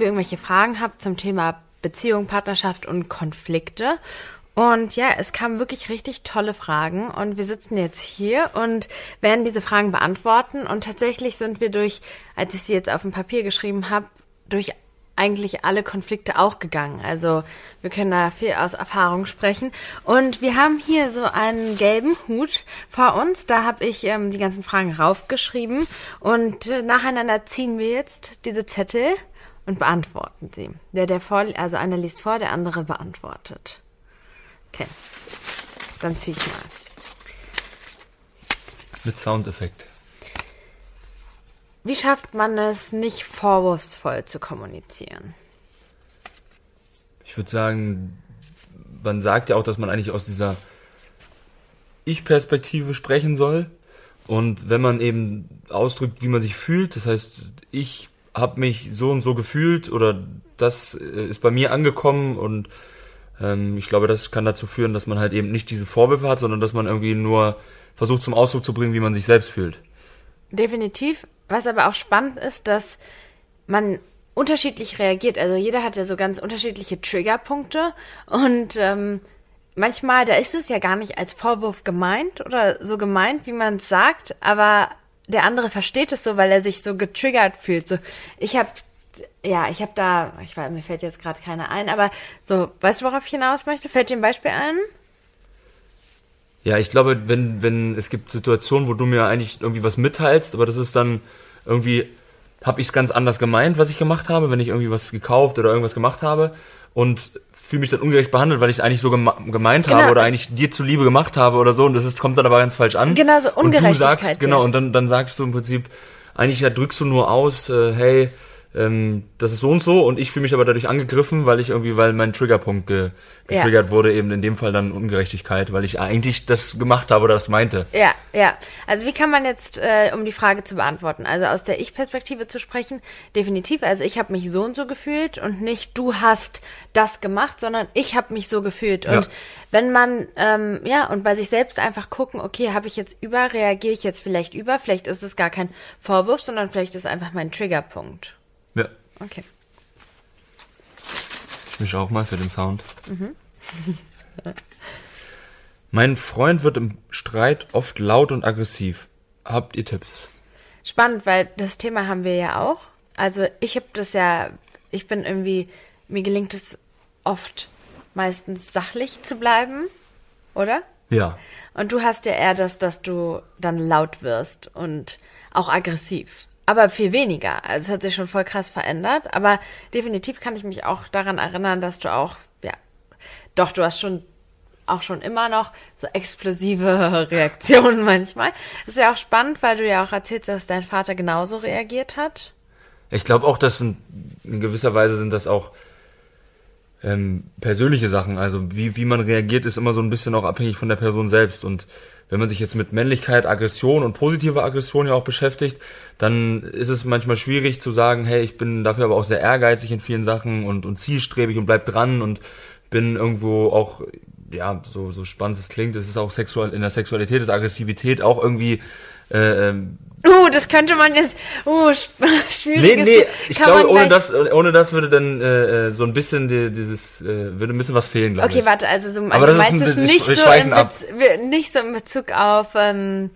ihr irgendwelche Fragen habt zum Thema Beziehung, Partnerschaft und Konflikte. Und ja, es kamen wirklich richtig tolle Fragen und wir sitzen jetzt hier und werden diese Fragen beantworten. Und tatsächlich sind wir durch, als ich sie jetzt auf dem Papier geschrieben habe, durch eigentlich alle Konflikte auch gegangen. Also wir können da viel aus Erfahrung sprechen. Und wir haben hier so einen gelben Hut vor uns. Da habe ich ähm, die ganzen Fragen raufgeschrieben. Und äh, nacheinander ziehen wir jetzt diese Zettel und beantworten sie. Der, der vor, also einer liest vor, der andere beantwortet. Okay. Dann zieh ich mal. Mit Soundeffekt. Wie schafft man es, nicht vorwurfsvoll zu kommunizieren? Ich würde sagen, man sagt ja auch, dass man eigentlich aus dieser Ich-Perspektive sprechen soll. Und wenn man eben ausdrückt, wie man sich fühlt, das heißt, ich habe mich so und so gefühlt oder das äh, ist bei mir angekommen und ähm, ich glaube, das kann dazu führen, dass man halt eben nicht diese Vorwürfe hat, sondern dass man irgendwie nur versucht zum Ausdruck zu bringen, wie man sich selbst fühlt. Definitiv. Was aber auch spannend ist, dass man unterschiedlich reagiert. Also jeder hat ja so ganz unterschiedliche Triggerpunkte und ähm, manchmal, da ist es ja gar nicht als Vorwurf gemeint oder so gemeint, wie man es sagt, aber der andere versteht es so, weil er sich so getriggert fühlt. So, ich habe ja, ich habe da, ich weiß, mir fällt jetzt gerade keiner ein, aber so, weißt du, worauf ich hinaus möchte? Fällt dir ein Beispiel ein? Ja, ich glaube, wenn, wenn es gibt Situationen, wo du mir eigentlich irgendwie was mitteilst, aber das ist dann irgendwie, habe ich es ganz anders gemeint, was ich gemacht habe, wenn ich irgendwie was gekauft oder irgendwas gemacht habe und fühle mich dann ungerecht behandelt, weil ich es eigentlich so geme gemeint genau. habe oder eigentlich dir zuliebe gemacht habe oder so und das ist, kommt dann aber ganz falsch an. Genau, so Ungerechtigkeit. Und du sagst, genau, und dann, dann sagst du im Prinzip, eigentlich ja, drückst du nur aus, äh, hey, ähm, das ist so und so und ich fühle mich aber dadurch angegriffen, weil ich irgendwie, weil mein Triggerpunkt ge getriggert ja. wurde, eben in dem Fall dann Ungerechtigkeit, weil ich eigentlich das gemacht habe oder das meinte. Ja, ja. Also wie kann man jetzt, äh, um die Frage zu beantworten, also aus der Ich-Perspektive zu sprechen, definitiv, also ich habe mich so und so gefühlt und nicht du hast das gemacht, sondern ich habe mich so gefühlt. Und ja. wenn man, ähm, ja, und bei sich selbst einfach gucken, okay, habe ich jetzt über, reagiere ich jetzt vielleicht über, vielleicht ist es gar kein Vorwurf, sondern vielleicht ist es einfach mein Triggerpunkt. Okay. Ich mische auch mal für den Sound. Mhm. mein Freund wird im Streit oft laut und aggressiv. Habt ihr Tipps? Spannend, weil das Thema haben wir ja auch. Also ich habe das ja, ich bin irgendwie, mir gelingt es oft meistens sachlich zu bleiben, oder? Ja. Und du hast ja eher das, dass du dann laut wirst und auch aggressiv aber viel weniger. Also es hat sich schon voll krass verändert. Aber definitiv kann ich mich auch daran erinnern, dass du auch, ja, doch, du hast schon auch schon immer noch so explosive Reaktionen manchmal. Das ist ja auch spannend, weil du ja auch erzählt hast, dass dein Vater genauso reagiert hat. Ich glaube auch, dass in, in gewisser Weise sind das auch ähm, persönliche Sachen. Also wie, wie man reagiert, ist immer so ein bisschen auch abhängig von der Person selbst. Und wenn man sich jetzt mit Männlichkeit, Aggression und positiver Aggression ja auch beschäftigt, dann ist es manchmal schwierig zu sagen, hey, ich bin dafür aber auch sehr ehrgeizig in vielen Sachen und, und zielstrebig und bleib dran und bin irgendwo auch, ja, so, so spannend es klingt, es ist auch sexual, in der Sexualität ist Aggressivität auch irgendwie äh, ähm, Uh, das könnte man jetzt. Uh, schwierig. Nee, nee, ich glaube, ohne das, ohne das würde dann äh, äh, so ein bisschen die, dieses, äh, würde ein bisschen was fehlen, glaube okay, ich. Okay, warte, also so, Aber du meinst es nicht so, in nicht so in Bezug auf, ähm,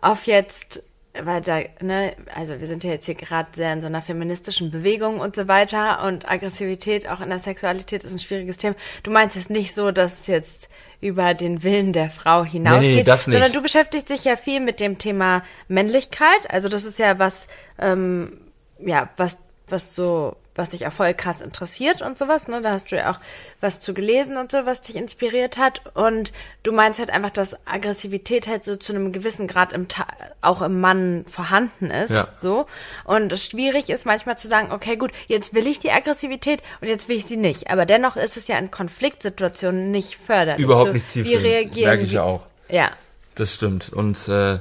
auf jetzt weil da, ne, also wir sind ja jetzt hier gerade sehr in so einer feministischen Bewegung und so weiter und Aggressivität auch in der Sexualität ist ein schwieriges Thema. Du meinst es nicht so, dass es jetzt über den Willen der Frau hinausgeht, nee, nee, das nicht. sondern du beschäftigst dich ja viel mit dem Thema Männlichkeit. Also das ist ja was, ähm, ja, was, was so was dich auch voll krass interessiert und sowas, ne? Da hast du ja auch was zu gelesen und so, was dich inspiriert hat. Und du meinst halt einfach, dass Aggressivität halt so zu einem gewissen Grad im Ta auch im Mann vorhanden ist. Ja. So. Und es schwierig ist manchmal zu sagen, okay, gut, jetzt will ich die Aggressivität und jetzt will ich sie nicht. Aber dennoch ist es ja in Konfliktsituationen nicht förderlich. Überhaupt so, nicht zielführend. Wie reagieren Merke ich ja auch. Ja. Das stimmt. Und äh,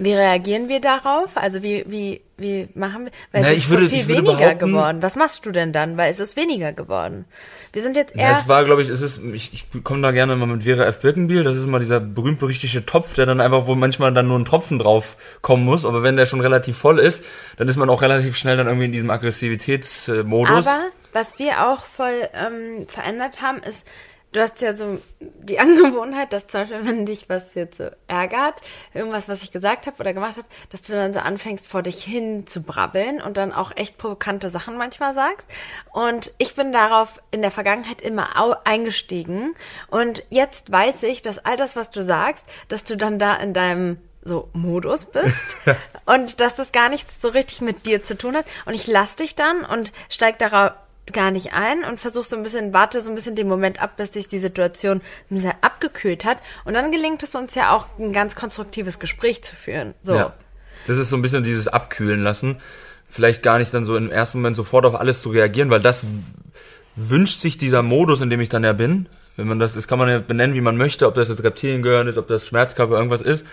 Wie reagieren wir darauf? Also wie, wie, wie machen wir? Weil Na, es ist ich würde- viel weniger geworden. Was machst du denn dann? Weil es ist weniger geworden. Wir sind jetzt eher. es war, glaube ich, es ist, ich, ich komme da gerne mal mit Vera F. Birkenbiel, das ist immer dieser berühmt-berüchtigte Topf, der dann einfach, wo manchmal dann nur ein Tropfen drauf kommen muss, aber wenn der schon relativ voll ist, dann ist man auch relativ schnell dann irgendwie in diesem Aggressivitätsmodus. Aber was wir auch voll ähm, verändert haben, ist, du hast ja so die Angewohnheit, dass zum Beispiel, wenn dich was jetzt so ärgert, irgendwas, was ich gesagt habe oder gemacht habe, dass du dann so anfängst, vor dich hin zu brabbeln und dann auch echt provokante Sachen manchmal sagst. Und ich bin darauf in der Vergangenheit immer eingestiegen. Und jetzt weiß ich, dass all das, was du sagst, dass du dann da in deinem so Modus bist und dass das gar nichts so richtig mit dir zu tun hat und ich lass dich dann und steig darauf gar nicht ein und versuch so ein bisschen, warte so ein bisschen den Moment ab, bis sich die Situation ein bisschen abgekühlt hat und dann gelingt es uns ja auch ein ganz konstruktives Gespräch zu führen. So. Ja. Das ist so ein bisschen dieses Abkühlen lassen. Vielleicht gar nicht dann so im ersten Moment sofort auf alles zu reagieren, weil das wünscht sich dieser Modus, in dem ich dann ja bin. Wenn man das, das kann man ja benennen, wie man möchte, ob das jetzt Reptiliengehirn ist, ob das Schmerzkörper irgendwas ist.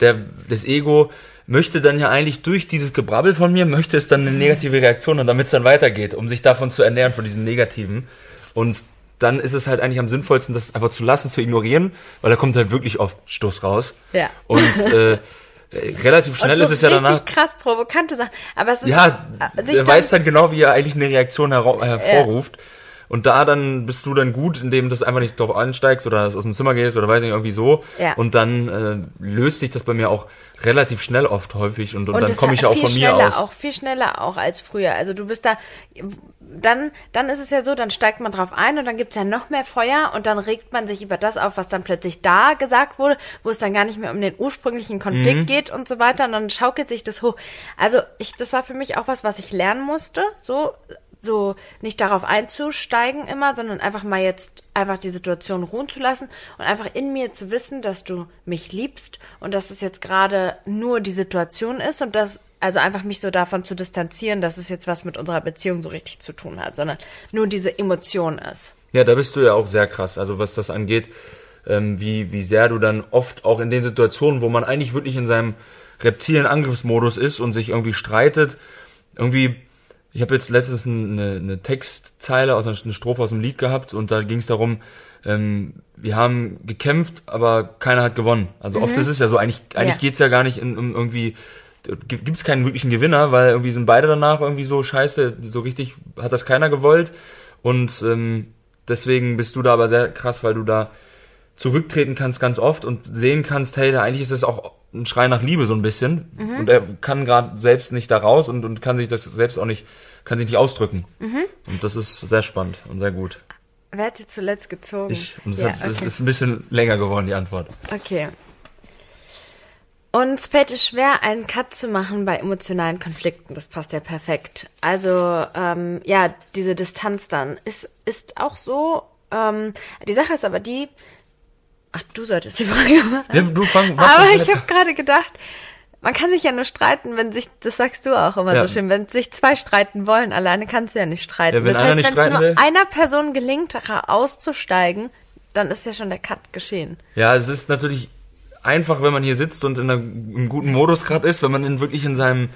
Der, das Ego möchte dann ja eigentlich durch dieses Gebrabbel von mir, möchte es dann eine negative Reaktion und damit es dann weitergeht, um sich davon zu ernähren, von diesem Negativen. Und dann ist es halt eigentlich am sinnvollsten, das einfach zu lassen, zu ignorieren, weil da kommt halt wirklich oft Stoß raus. Ja. Und äh, relativ schnell so ist es ja richtig danach. krass provokante Sachen. Aber es ist Ja, äh, sich er dann- weiß dann genau, wie er eigentlich eine Reaktion hervorruft. Und da dann bist du dann gut, indem du das einfach nicht drauf ansteigst oder aus dem Zimmer gehst oder weiß nicht, irgendwie so. Ja. Und dann äh, löst sich das bei mir auch relativ schnell oft häufig und, und, Und dann komme ich ja auch von mir schneller, aus. auch viel schneller auch als früher. Also du bist da, dann, dann ist es ja so, dann steigt man drauf ein und dann gibt's ja noch mehr Feuer und dann regt man sich über das auf, was dann plötzlich da gesagt wurde, wo es dann gar nicht mehr um den ursprünglichen Konflikt Mhm. geht und so weiter und dann schaukelt sich das hoch. Also ich, das war für mich auch was, was ich lernen musste, so, so nicht darauf einzusteigen immer, sondern einfach mal jetzt einfach die Situation ruhen zu lassen und einfach in mir zu wissen, dass du mich liebst und dass es jetzt gerade nur die Situation ist und dass also einfach mich so davon zu distanzieren, dass es jetzt was mit unserer Beziehung so richtig zu tun hat, sondern nur diese Emotion ist. Ja, da bist du ja auch sehr krass. Also was das angeht, ähm, wie, wie sehr du dann oft auch in den Situationen, wo man eigentlich wirklich in seinem reptilen Angriffsmodus ist und sich irgendwie streitet, irgendwie, ich habe jetzt letztens eine, eine Textzeile aus einer eine Strophe aus dem Lied gehabt und da ging es darum, ähm, wir haben gekämpft, aber keiner hat gewonnen. Also oft ist es ja so, eigentlich, eigentlich Ja. geht's ja gar nicht in, um irgendwie gibt es keinen wirklichen Gewinner, weil irgendwie sind beide danach irgendwie so scheiße, so richtig hat das keiner gewollt und ähm, deswegen bist du da aber sehr krass, weil du da zurücktreten kannst ganz oft und sehen kannst, hey, da eigentlich ist es auch ein Schrei nach Liebe so ein bisschen und er kann gerade selbst nicht da raus und, und kann sich das selbst auch nicht, kann sich nicht ausdrücken und das ist sehr spannend und sehr gut. Wer hat zuletzt gezogen? Ich, und es ja, okay. ist ein bisschen länger geworden, die Antwort. Okay. Uns fällt es schwer, einen Cut zu machen bei emotionalen Konflikten. Das passt ja perfekt. Also, ähm, ja, diese Distanz dann ist, ist auch so. Ähm, die Sache ist aber die. Ach, du solltest die Frage machen. Ja, du fang, mach Aber ich habe gerade gedacht, man kann sich ja nur streiten, wenn sich, das sagst du auch immer Ja. so schön, wenn sich zwei streiten wollen, alleine kannst du ja nicht streiten. Ja, wenn das heißt, wenn es nur will- einer Person gelingt, auszusteigen, dann ist ja schon der Cut geschehen. Ja, es ist natürlich einfach, wenn man hier sitzt und in einer, im guten Modus gerade ist, wenn man in, wirklich in seinem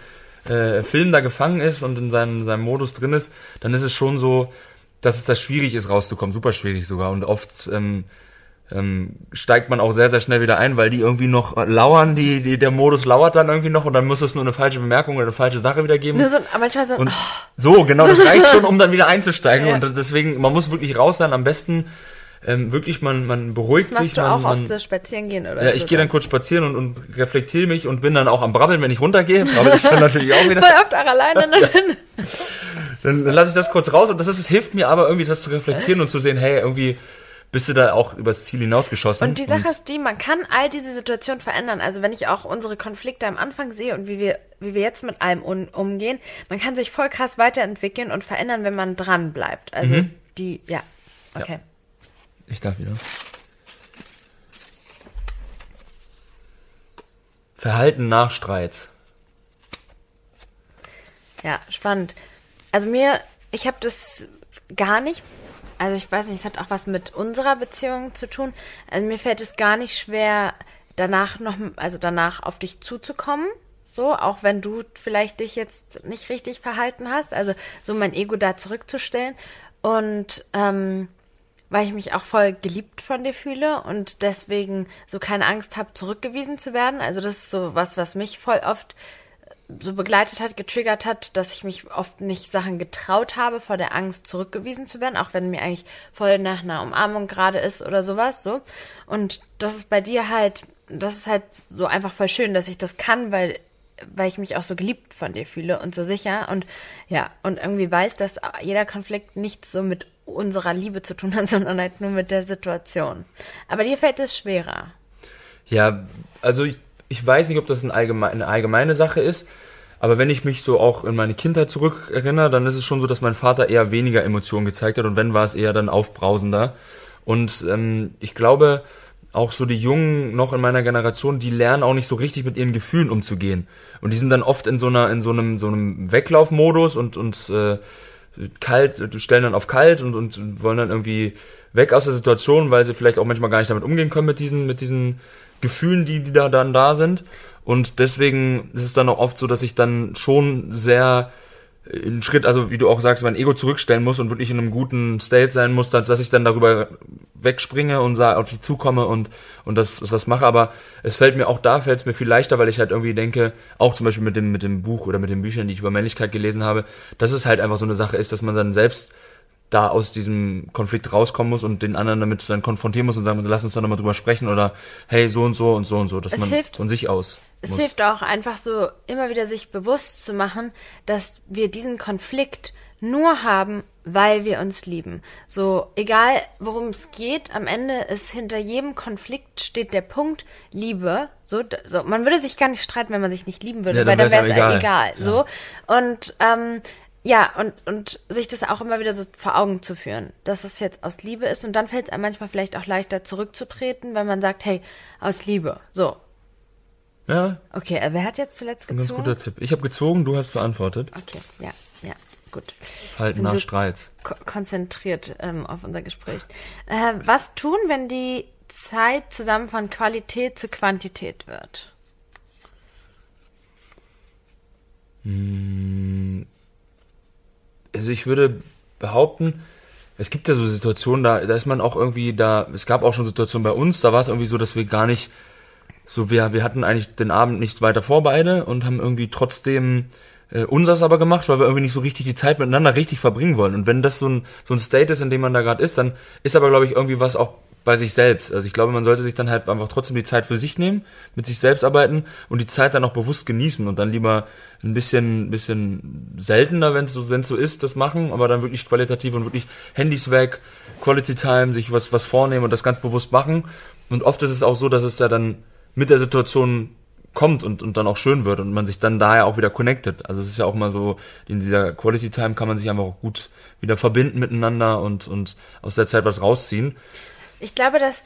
äh, Film da gefangen ist und in seinem, seinem Modus drin ist, dann ist es schon so, dass es da schwierig ist rauszukommen, super schwierig sogar. Und oft ähm, ähm, steigt man auch sehr, sehr schnell wieder ein, weil die irgendwie noch äh, lauern, die, die, der Modus lauert dann irgendwie noch und dann muss es nur eine falsche Bemerkung oder eine falsche Sache wiedergeben. Nur so, manchmal so, Und oh, so, genau, das reicht schon, um dann wieder einzusteigen. Ja. Und deswegen, man muss wirklich raus sein. Am besten ähm, wirklich, man, man beruhigt das machst sich. du man, auch man, oft so spazieren gehen oder ja, so. ich gehe dann kurz spazieren und, und reflektiere mich und bin dann auch am Brabbeln, wenn ich runtergehe. Aber ich dann natürlich auch wieder. Voll oft auch alleine. ne? Dann, dann lasse ich das kurz raus und das ist, hilft mir aber irgendwie, das zu reflektieren und zu sehen, hey, irgendwie bist du da auch übers Ziel hinausgeschossen. Und die Sache ist die, man kann all diese Situationen verändern. Also wenn ich auch unsere Konflikte am Anfang sehe und wie wir, wie wir jetzt mit allem un, umgehen, man kann sich voll krass weiterentwickeln und verändern, wenn man dran bleibt. Also Mhm. die, ja, okay. Ich darf wieder. Verhalten nach Streits. Ja, spannend. Also mir, ich habe das gar nicht, also ich weiß nicht, es hat auch was mit unserer Beziehung zu tun. Also mir fällt es gar nicht schwer, danach noch, also danach auf dich zuzukommen. So, auch wenn du vielleicht dich jetzt nicht richtig verhalten hast. Also so mein Ego da zurückzustellen. Und ähm, weil ich mich auch voll geliebt von dir fühle und deswegen so keine Angst habe, zurückgewiesen zu werden. Also das ist so was, was mich voll oft so begleitet hat, getriggert hat, dass ich mich oft nicht Sachen getraut habe vor der Angst zurückgewiesen zu werden, auch wenn mir eigentlich voll nach einer Umarmung gerade ist oder sowas, so. Und das ist bei dir halt, das ist halt so einfach voll schön, dass ich das kann, weil weil ich mich auch so geliebt von dir fühle und so sicher und ja, und irgendwie weiß, dass jeder Konflikt nichts so mit unserer Liebe zu tun hat, sondern halt nur mit der Situation. Aber dir fällt es schwerer. Ja, also ich ich weiß nicht, ob das ein allgemein, eine allgemeine Sache ist, aber wenn ich mich so auch in meine Kindheit zurückerinnere, dann ist es schon so, dass mein Vater eher weniger Emotionen gezeigt hat und wenn war es eher dann aufbrausender. Und ähm, ich glaube, auch so die Jungen noch in meiner Generation, die lernen auch nicht so richtig mit ihren Gefühlen umzugehen. Und die sind dann oft in so einer, in so einem, so einem Weglaufmodus und, und äh, kalt, stellen dann auf kalt und, und wollen dann irgendwie weg aus der Situation, weil sie vielleicht auch manchmal gar nicht damit umgehen können mit diesen, mit diesen Gefühlen, die, die da dann da sind. Und deswegen ist es dann auch oft so, dass ich dann schon sehr einen Schritt, also wie du auch sagst, mein Ego zurückstellen muss und wirklich in einem guten State sein muss, dass, dass ich dann darüber wegspringe und auf die zukomme und, und das, das mache. Aber es fällt mir auch da, fällt es mir viel leichter, weil ich halt irgendwie denke, auch zum Beispiel mit dem, mit dem Buch oder mit den Büchern, die ich über Männlichkeit gelesen habe, dass es halt einfach so eine Sache ist, dass man dann selbst da aus diesem Konflikt rauskommen muss und den anderen damit dann konfrontieren muss und sagen, lass uns da nochmal drüber sprechen oder hey, so und so und so und so, dass es man hilft, von sich aus. Es muss. hilft auch einfach so immer wieder sich bewusst zu machen, dass wir diesen Konflikt nur haben, weil wir uns lieben. So, egal worum es geht, am Ende ist hinter jedem Konflikt steht der Punkt Liebe. So, so man würde sich gar nicht streiten, wenn man sich nicht lieben würde, Ja, weil dann wäre ja es egal. egal. So. Und ähm, ja, und, und sich das auch immer wieder so vor Augen zu führen, dass es jetzt aus Liebe ist. Und dann fällt es einem manchmal vielleicht auch leichter zurückzutreten, wenn man sagt, hey, aus Liebe. So. Ja, Okay, äh, wer hat jetzt zuletzt ein ganz gezogen? guter Tipp. Ich habe gezogen, du hast beantwortet. Okay, ja, ja, gut. Halt Bin nach so Streits. ko konzentriert ähm, auf unser Gespräch. Äh, was tun, wenn die Zeit zusammen von Qualität zu Quantität wird? Also ich würde behaupten, es gibt ja so Situationen, da, da ist man auch irgendwie da, es gab auch schon Situationen bei uns, da war es irgendwie so, dass wir gar nicht, so wir, wir hatten eigentlich den Abend nichts weiter vor beide und haben irgendwie trotzdem äh, unseres aber gemacht, weil wir irgendwie nicht so richtig die Zeit miteinander richtig verbringen wollen. Und wenn das so ein, so ein State ist, in dem man da gerade ist, dann ist aber, glaube ich, irgendwie was auch bei sich selbst. Also ich glaube, man sollte sich dann halt einfach trotzdem die Zeit für sich nehmen, mit sich selbst arbeiten und die Zeit dann auch bewusst genießen und dann lieber ein bisschen, bisschen seltener, wenn es so, wenn's so ist, das machen, aber dann wirklich qualitativ und wirklich Handys weg, Quality Time, sich was, was vornehmen und das ganz bewusst machen. Und oft ist es auch so, dass es ja dann mit der Situation kommt und, und dann auch schön wird und man sich dann daher auch wieder connected. Also es ist ja auch mal so, in dieser Quality Time kann man sich einfach auch gut wieder verbinden miteinander und, und aus der Zeit was rausziehen. Ich glaube, dass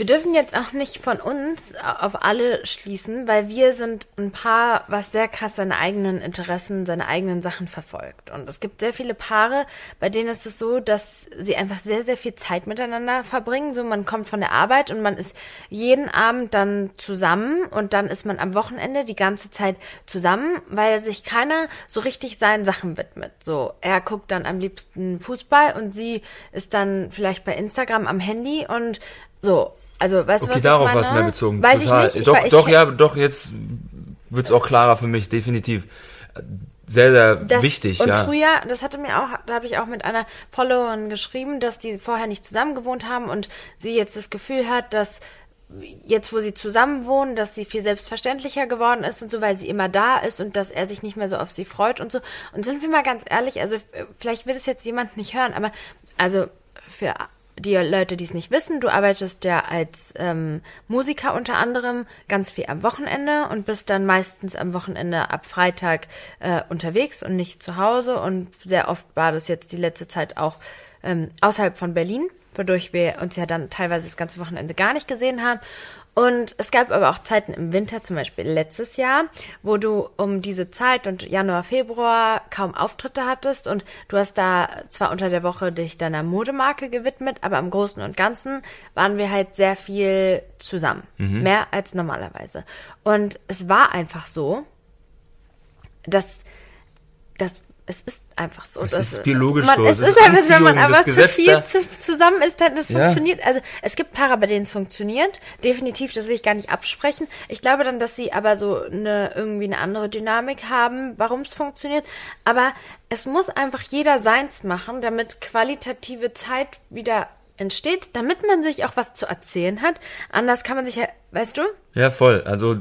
wir dürfen jetzt auch nicht von uns auf alle schließen, weil wir sind ein Paar, was sehr krass seine eigenen Interessen, seine eigenen Sachen verfolgt. Und es gibt sehr viele Paare, bei denen ist es so, dass sie einfach sehr, sehr viel Zeit miteinander verbringen. So, man kommt von der Arbeit und man ist jeden Abend dann zusammen und dann ist man am Wochenende die ganze Zeit zusammen, weil sich keiner so richtig seinen Sachen widmet. So, er guckt dann am liebsten Fußball und sie ist dann vielleicht bei Instagram am Handy und so. Also, weißt du, Okay, was darauf ich es meine? mehr bezogen. Weiß Total. ich nicht. Ich, doch, ich, doch, ja, doch, jetzt wird's auch klarer für mich, definitiv. Sehr, sehr Das, wichtig, und ja. früher, das hatte mir auch, da habe ich auch mit einer Followerin geschrieben, dass die vorher nicht zusammen gewohnt haben und sie jetzt das Gefühl hat, dass jetzt, wo sie zusammen wohnen, dass sie viel selbstverständlicher geworden ist und so, weil sie immer da ist und dass er sich nicht mehr so auf sie freut und so. Und sind wir mal ganz ehrlich, also äh, vielleicht wird es jetzt jemand nicht hören, aber also für die Leute, die es nicht wissen, du arbeitest ja als ähm, Musiker unter anderem ganz viel am Wochenende und bist dann meistens am Wochenende ab Freitag äh, unterwegs und nicht zu Hause. Und sehr oft war das jetzt die letzte Zeit auch ähm, außerhalb von Berlin, wodurch wir uns ja dann teilweise das ganze Wochenende gar nicht gesehen haben. Und es gab aber auch Zeiten im Winter, zum Beispiel letztes Jahr, wo du um diese Zeit und Januar, Februar kaum Auftritte hattest und du hast da zwar unter der Woche dich deiner Modemarke gewidmet, aber im Großen und Ganzen waren wir halt sehr viel zusammen. Mehr als normalerweise. Und es war einfach so, dass, dass es ist einfach so. Es dass, ist biologisch man, so. Es, Es ist einfach, wenn man aber zu viel zu, zusammen ist, dann das Ja. funktioniert. Also es gibt Paare, bei denen es funktioniert. Definitiv, das will ich gar nicht absprechen. Ich glaube dann, dass sie aber so eine irgendwie eine andere Dynamik haben, warum es funktioniert. Aber es muss einfach jeder seins machen, damit qualitative Zeit wieder entsteht, damit man sich auch was zu erzählen hat. Anders kann man sich ja, weißt du? Ja, voll. Also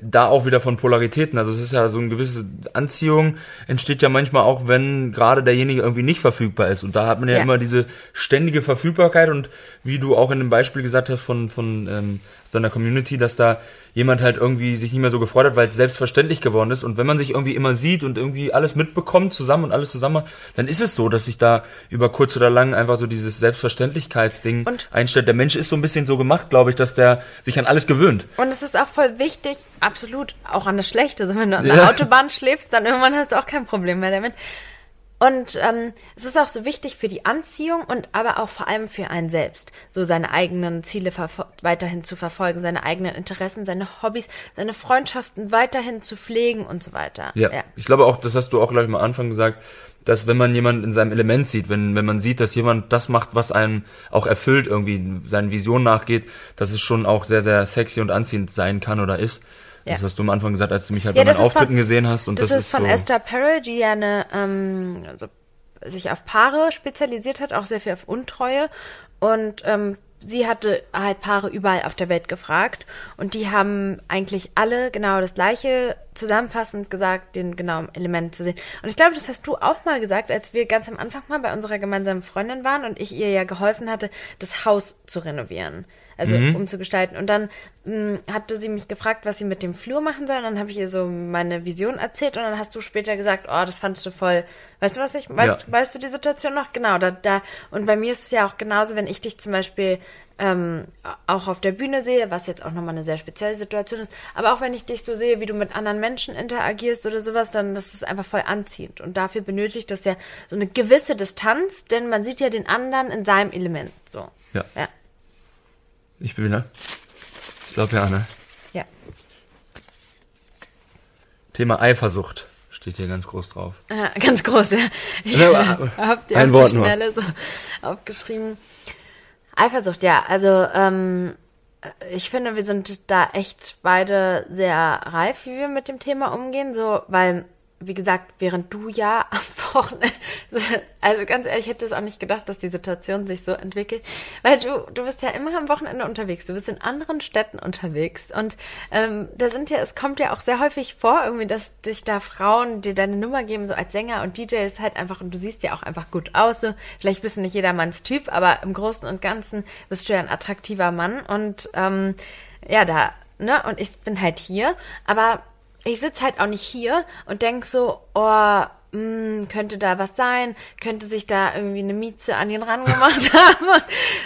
da auch wieder von Polaritäten. Also es ist ja so eine gewisse Anziehung entsteht ja manchmal auch, wenn gerade derjenige irgendwie nicht verfügbar ist. Und da hat man ja, Ja. immer diese ständige Verfügbarkeit und wie du auch in dem Beispiel gesagt hast von, von ähm, seiner Community, dass da jemand halt irgendwie sich nicht mehr so gefreut hat, weil es selbstverständlich geworden ist. Und wenn man sich irgendwie immer sieht und irgendwie alles mitbekommt zusammen und alles zusammen, dann ist es so, dass sich da über kurz oder lang einfach so dieses Selbstverständlichkeitsding Und- einstellt. Der Mensch ist so ein bisschen so gemacht, glaube ich, dass der sich an alles gewöhnt. Und es ist auch voll wichtig, absolut, auch an das Schlechte. Also wenn du an der Ja. Autobahn schläfst, dann irgendwann hast du auch kein Problem mehr damit. Und ähm, es ist auch so wichtig für die Anziehung und aber auch vor allem für einen selbst, so seine eigenen Ziele weiterhin zu verfolgen, seine eigenen Interessen, seine Hobbys, seine Freundschaften weiterhin zu pflegen und so weiter. Ja. Ich glaube auch, das hast du auch gleich mal am Anfang gesagt, dass wenn man jemanden in seinem Element sieht, wenn, wenn man sieht, dass jemand das macht, was einem auch erfüllt, irgendwie seinen Visionen nachgeht, dass es schon auch sehr, sehr sexy und anziehend sein kann oder ist. Das Ja. hast du am Anfang gesagt, als du mich halt Ja, bei meinen das Auftritten von- gesehen hast. Und das, das, ist von so, Esther Perel, die ja eine, ähm, also sich auf Paare spezialisiert hat, auch sehr viel auf Untreue. Und ähm, sie hatte halt Paare überall auf der Welt gefragt. Und die haben eigentlich alle genau das Gleiche zusammenfassend gesagt, den genauen Element zu sehen. Und ich glaube, das hast du auch mal gesagt, als wir ganz am Anfang mal bei unserer gemeinsamen Freundin waren und ich ihr ja geholfen hatte, das Haus zu renovieren. Also umzugestalten. Und dann mh, hatte sie mich gefragt, was sie mit dem Flur machen soll. Und dann habe ich ihr so meine Vision erzählt. Und dann hast du später gesagt, oh, das fandst du voll. Weißt du, was ich, weißt, Ja. weißt du die Situation noch? Genau, da, da. Und bei mir ist es ja auch genauso, wenn ich dich zum Beispiel ähm, auch auf der Bühne sehe, was jetzt auch nochmal eine sehr spezielle Situation ist, aber auch wenn ich dich so sehe, wie du mit anderen Menschen interagierst oder sowas, dann das ist einfach voll anziehend. Und dafür benötigt das ja so eine gewisse Distanz, denn man sieht ja den anderen in seinem Element. So. Ja. Ja. Ich bin wieder. Ich glaube ja, ne? Ja. Thema Eifersucht steht hier ganz groß drauf. Ja, ganz groß, ja. Ich Ja, aber- hab die ein Wort die nur. Schnelle so aufgeschrieben. Eifersucht, ja. Also, ähm, ich finde, wir sind da echt beide sehr reif, wie wir mit dem Thema umgehen, so, weil, wie gesagt, während du ja am Wochenende, also ganz ehrlich, ich hätte es auch nicht gedacht, dass die Situation sich so entwickelt, weil du, du bist ja immer am Wochenende unterwegs, du bist in anderen Städten unterwegs und ähm, da sind ja, es kommt ja auch sehr häufig vor, irgendwie, dass dich da Frauen dir deine Nummer geben, so als Sänger und DJ ist halt einfach, und du siehst ja auch einfach gut aus, so, vielleicht bist du nicht jedermanns Typ, aber im Großen und Ganzen bist du ja ein attraktiver Mann und ähm, ja, da, ne, und ich bin halt hier, aber ich sitz halt auch nicht hier und denk so, oh, mh, könnte da was sein, könnte sich da irgendwie eine Mieze an ihn rangemacht haben, und,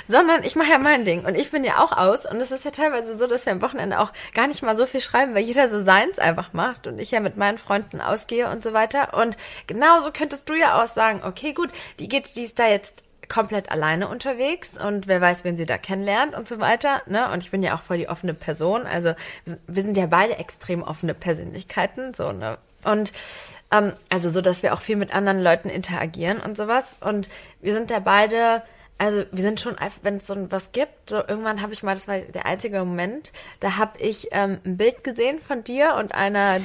sondern ich mache ja mein Ding. Und ich bin ja auch aus. Und es ist ja teilweise so, dass wir am Wochenende auch gar nicht mal so viel schreiben, weil jeder so seins einfach macht und ich ja mit meinen Freunden ausgehe und so weiter. Und genauso könntest du ja auch sagen, okay, gut, die geht, die ist da jetzt komplett alleine unterwegs und wer weiß, wen sie da kennenlernt und so weiter. Ne? Und ich bin ja auch voll die offene Person. Also wir sind- ja beide extrem offene Persönlichkeiten. So, ne? Und ähm, also so, dass wir auch viel mit anderen Leuten interagieren und sowas. Und wir sind da beide, also wir sind schon, wenn es so was gibt, so irgendwann habe ich mal, das war der einzige Moment, da habe ich ähm, ein Bild gesehen von dir und einer,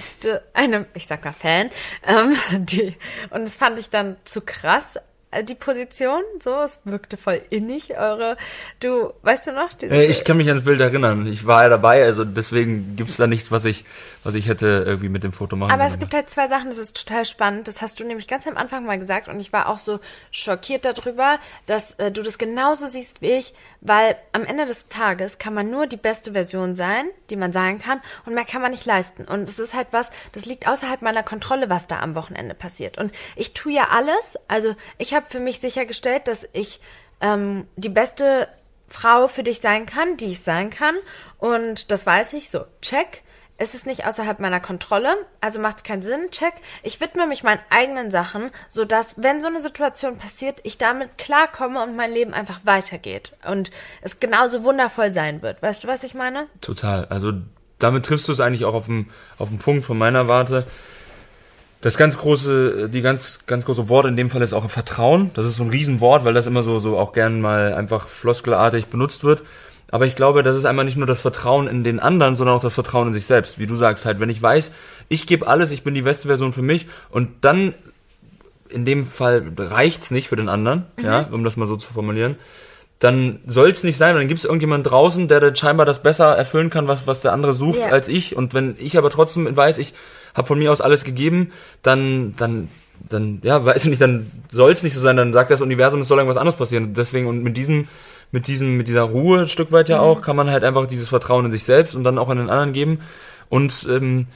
einem, ich sag mal Fan, ähm, die, und das fand ich dann zu krass, die Position, so, es wirkte voll innig, eure, du, weißt du noch? Diese, Äh, ich kann mich ans Bild erinnern. Ich war ja dabei, also deswegen gibt's da nichts, was ich, was ich hätte irgendwie mit dem Foto machen aber können. es gibt halt zwei Sachen, das ist total spannend. Das hast du nämlich ganz am Anfang mal gesagt und ich war auch so schockiert darüber, dass äh, du das genauso siehst wie ich, weil am Ende des Tages kann man nur die beste Version sein, die man sein kann und mehr kann man nicht leisten. Und es ist halt was, das liegt außerhalb meiner Kontrolle, was da am Wochenende passiert. Und ich tue ja alles, also ich habe für mich sichergestellt, dass ich ähm, die beste Frau für dich sein kann, die ich sein kann. Und das weiß ich, so, check. Es ist nicht außerhalb meiner Kontrolle, also macht es keinen Sinn, check. Ich widme mich meinen eigenen Sachen, sodass, wenn so eine Situation passiert, ich damit klarkomme und mein Leben einfach weitergeht. Und es genauso wundervoll sein wird. Weißt du, was ich meine? Total. Also damit triffst du es eigentlich auch auf den, auf den Punkt von meiner Warte. Das ganz große, die ganz, ganz große Wort in dem Fall ist auch Vertrauen. Das ist so ein Riesenwort, weil das immer so, so auch gern mal einfach floskelartig benutzt wird. Aber ich glaube, das ist einmal nicht nur das Vertrauen in den anderen, sondern auch das Vertrauen in sich selbst. Wie du sagst halt, wenn ich weiß, ich gebe alles, ich bin die beste Version für mich und dann in dem Fall reicht's nicht für den anderen, mhm. ja, um das mal so zu formulieren, dann soll's nicht sein, dann gibt's irgendjemand draußen, der dann scheinbar das besser erfüllen kann, was, was der andere sucht, yeah. als ich. Und wenn ich aber trotzdem weiß, ich habe von mir aus alles gegeben, dann, dann, dann, ja, weiß ich nicht, dann soll's nicht so sein, dann sagt das Universum, es soll irgendwas anderes passieren. Deswegen, und mit diesem mit diesem, mit dieser Ruhe ein Stück weit ja mhm. auch, kann man halt einfach dieses Vertrauen in sich selbst und dann auch in den anderen geben. Und ähm,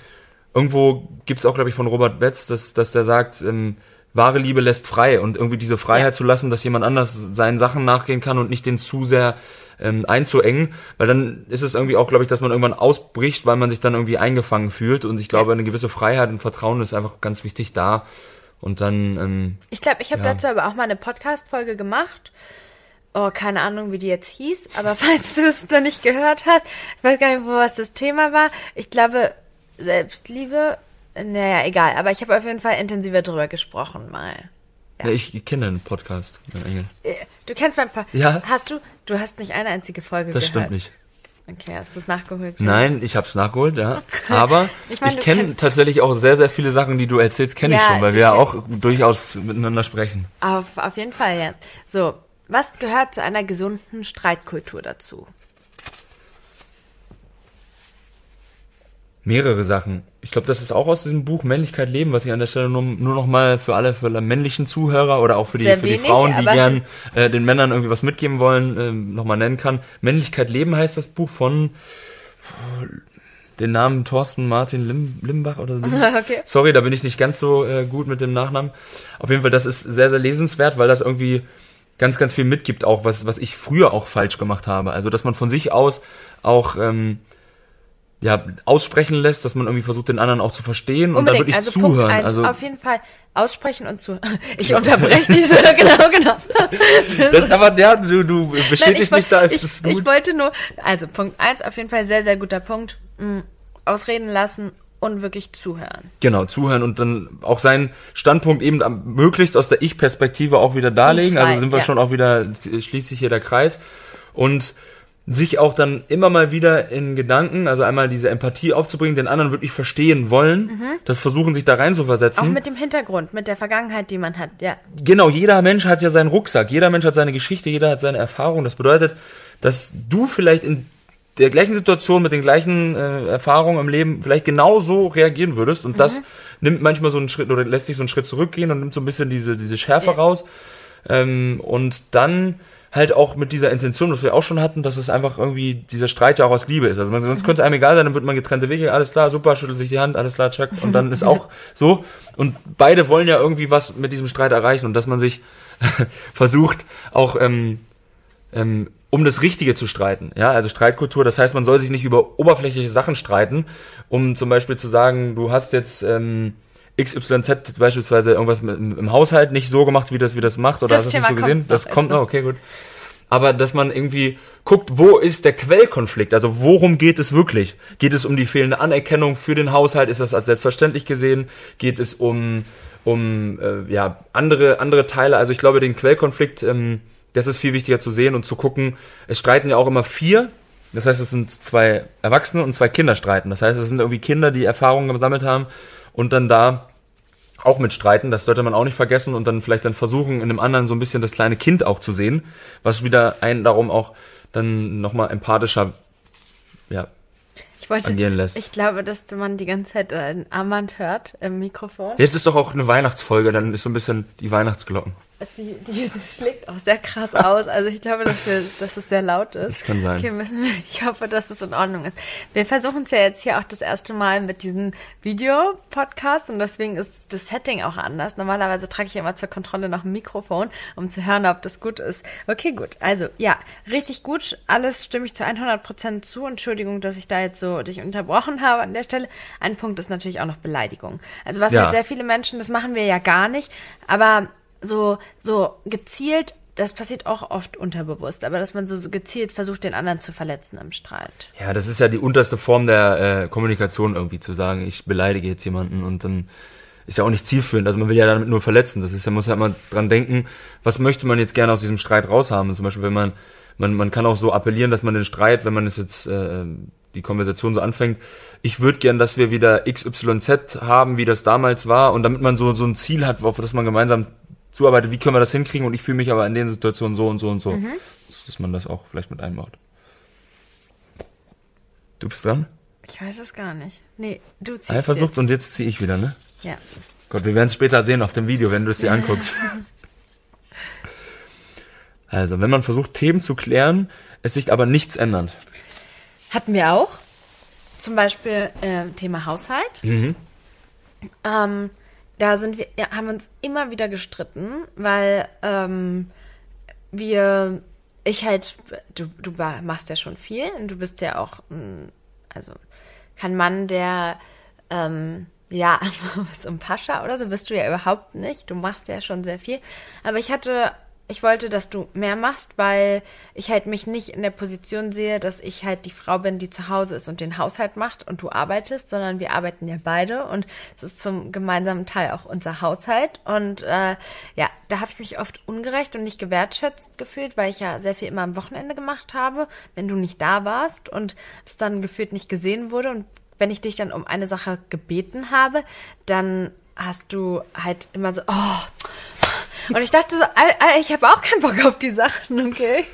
irgendwo gibt's auch, glaube ich, von Robert Betz, dass, dass der sagt, ähm, wahre Liebe lässt frei und irgendwie diese Freiheit ja. zu lassen, dass jemand anders seinen Sachen nachgehen kann und nicht den zu sehr ähm, einzuengen, weil dann ist es irgendwie auch, glaube ich, dass man irgendwann ausbricht, weil man sich dann irgendwie eingefangen fühlt und ich glaube, eine gewisse Freiheit und Vertrauen ist einfach ganz wichtig da und dann. Ähm, ich glaube, ich habe ja. dazu aber auch mal eine Podcast-Folge gemacht oh, keine Ahnung, wie die jetzt hieß, aber falls du es noch nicht gehört hast, ich weiß gar nicht, wo was das Thema war. Ich glaube, Selbstliebe, naja, egal, aber ich habe auf jeden Fall intensiver drüber gesprochen mal. Ja. ja ich kenne den Podcast, Engel. Äh, du kennst meinen Podcast? Ja. Hast du? Du hast nicht eine einzige Folge das gehört. Das stimmt nicht. Okay, hast du es nachgeholt? Nein, ich habe es nachgeholt, ja. Aber ich, mein, ich kenne tatsächlich auch sehr, sehr viele Sachen, die du erzählst, kenne ja, ich schon, weil wir ja auch durchaus miteinander sprechen. Auf, auf jeden Fall, ja. So, was gehört zu einer gesunden Streitkultur dazu? Mehrere Sachen. Ich glaube, das ist auch aus diesem Buch Männlichkeit leben, was ich an der Stelle nur, nur noch mal für alle, für alle männlichen Zuhörer oder auch für die, für die Frauen, die gern äh, den Männern irgendwie was mitgeben wollen, äh, noch mal nennen kann. Männlichkeit leben heißt das Buch von den Namen Thorsten Martin Lim, Limbach oder so. okay. Sorry, da bin ich nicht ganz so äh, gut mit dem Nachnamen. Auf jeden Fall, das ist sehr, sehr lesenswert, weil das irgendwie ganz, ganz viel mitgibt, auch was, was ich früher auch falsch gemacht habe. Also, dass man von sich aus auch ähm, ja, aussprechen lässt, dass man irgendwie versucht, den anderen auch zu verstehen Unbedingt. und dann wirklich also zuhören. Punkt eins, also auf jeden Fall aussprechen und zu. Ich unterbreche dich so, genau, genau. Das aber, ja, du, du bestätigst mich da, ist es gut. Ich wollte nur, also Punkt eins, auf jeden Fall sehr, sehr guter Punkt. Mm, ausreden lassen und wirklich zuhören. Genau, zuhören und dann auch seinen Standpunkt eben möglichst aus der Ich-Perspektive auch wieder darlegen. Zwei, also sind wir ja. schon auch wieder, schließt sich hier der Kreis. Und sich auch dann immer mal wieder in Gedanken, also einmal diese Empathie aufzubringen, den anderen wirklich verstehen wollen, mhm. das versuchen sich da rein zu versetzen. Auch mit dem Hintergrund, mit der Vergangenheit, die man hat, ja. Genau, jeder Mensch hat ja seinen Rucksack, jeder Mensch hat seine Geschichte, jeder hat seine Erfahrung. Das bedeutet, dass du vielleicht in der gleichen Situation mit den gleichen äh, Erfahrungen im Leben vielleicht genauso reagieren würdest und mhm. das nimmt manchmal so einen Schritt oder lässt sich so einen Schritt zurückgehen und nimmt so ein bisschen diese diese Schärfe ja. raus ähm, und dann halt auch mit dieser Intention, was wir auch schon hatten, dass es einfach irgendwie dieser Streit ja auch aus Liebe ist. Also man, sonst könnte es einem egal sein, dann wird man getrennte Wege, alles klar, super, schüttelt sich die Hand, alles klar, check und dann ist auch so und beide wollen ja irgendwie was mit diesem Streit erreichen und dass man sich versucht auch ähm, ähm, um das Richtige zu streiten. Ja, also Streitkultur, das heißt, man soll sich nicht über oberflächliche Sachen streiten, um zum Beispiel zu sagen, du hast jetzt ähm, XYZ beispielsweise irgendwas im, Haushalt nicht so gemacht, wie das wie das macht, oder das hast du das nicht so gesehen? Das kommt noch, okay, gut. Aber dass man irgendwie guckt, wo ist der Quellkonflikt? Also worum geht es wirklich? Geht es um die fehlende Anerkennung für den Haushalt? Ist das als selbstverständlich gesehen? Geht es um um äh, ja andere andere Teile? Also ich glaube, den Quellkonflikt ähm, das ist viel wichtiger zu sehen und zu gucken. Es streiten ja auch immer vier. Das heißt, es sind zwei Erwachsene und zwei Kinder streiten. Das heißt, es sind irgendwie Kinder, die Erfahrungen gesammelt haben und dann da auch mitstreiten. Das sollte man auch nicht vergessen und dann vielleicht dann versuchen, in dem anderen so ein bisschen das kleine Kind auch zu sehen, was wieder einen darum auch dann nochmal empathischer, ja, ich wollte, agieren lässt. Ich glaube, dass man die ganze Zeit ein Armband hört im Mikrofon. Jetzt ist doch auch eine Weihnachtsfolge, dann ist so ein bisschen die Weihnachtsglocken. Die, die, das schlägt auch sehr krass aus. Also ich glaube, dass, wir, dass es sehr laut ist. Das kann sein. Okay, müssen wir, ich hoffe, dass es in Ordnung ist. Wir versuchen es ja jetzt hier auch das erste Mal mit diesem Video-Podcast und deswegen ist das Setting auch anders. Normalerweise trage ich immer zur Kontrolle noch ein Mikrofon, um zu hören, ob das gut ist. Okay, gut. Also ja, richtig gut. Alles stimme ich zu 100 Prozent zu. Entschuldigung, dass ich da jetzt so dich unterbrochen habe an der Stelle. Ein Punkt ist natürlich auch noch Beleidigung. Also was Ja. halt sehr viele Menschen, das machen wir ja gar nicht, aber so, so gezielt, das passiert auch oft unterbewusst, aber dass man so, gezielt versucht, den anderen zu verletzen im Streit. Ja, das ist ja die unterste Form der äh, Kommunikation irgendwie, zu sagen, ich beleidige jetzt jemanden und dann ist ja auch nicht zielführend. Also man will ja damit nur verletzen. Das ist ja, muss ja immer dran denken, was möchte man jetzt gerne aus diesem Streit raushaben. Zum Beispiel, wenn man, man, man kann auch so appellieren, dass man den Streit, wenn man es jetzt äh, die Konversation so anfängt, ich würde gern, dass wir wieder XYZ haben, wie das damals war, und damit man so, so ein Ziel hat, auf das man gemeinsam zuarbeitet, wie können wir das hinkriegen und ich fühle mich aber in den Situationen so und so und so. Dass man das auch vielleicht mit einbaut. Du bist dran? Ich weiß es gar nicht. Nee, du ziehst Er versucht jetzt. und jetzt ziehe ich wieder, ne? Ja. Gott, wir werden es später sehen auf dem Video, wenn du es dir anguckst. Also, wenn man versucht, Themen zu klären, es sich aber nichts ändert. Hatten wir auch. Zum Beispiel äh, Thema Haushalt. Mhm. Ähm, da sind wir, ja, haben wir uns immer wieder gestritten, weil ähm, wir, ich halt, du, du machst ja schon viel und du bist ja auch, also kein Mann, der, ähm, ja, so ein Pascha oder so bist du ja überhaupt nicht. Du machst ja schon sehr viel. Aber ich hatte, ich wollte, dass du mehr machst, weil ich halt mich nicht in der Position sehe, dass ich halt die Frau bin, die zu Hause ist und den Haushalt macht und du arbeitest, sondern wir arbeiten ja beide und es ist zum gemeinsamen Teil auch unser Haushalt. Und äh, ja, da habe ich mich oft ungerecht und nicht gewertschätzt gefühlt, weil ich ja sehr viel immer am Wochenende gemacht habe, wenn du nicht da warst und es dann gefühlt nicht gesehen wurde und wenn ich dich dann um eine Sache gebeten habe, dann hast du halt immer so, oh. Und ich dachte so, ich habe auch keinen Bock auf die Sachen, okay?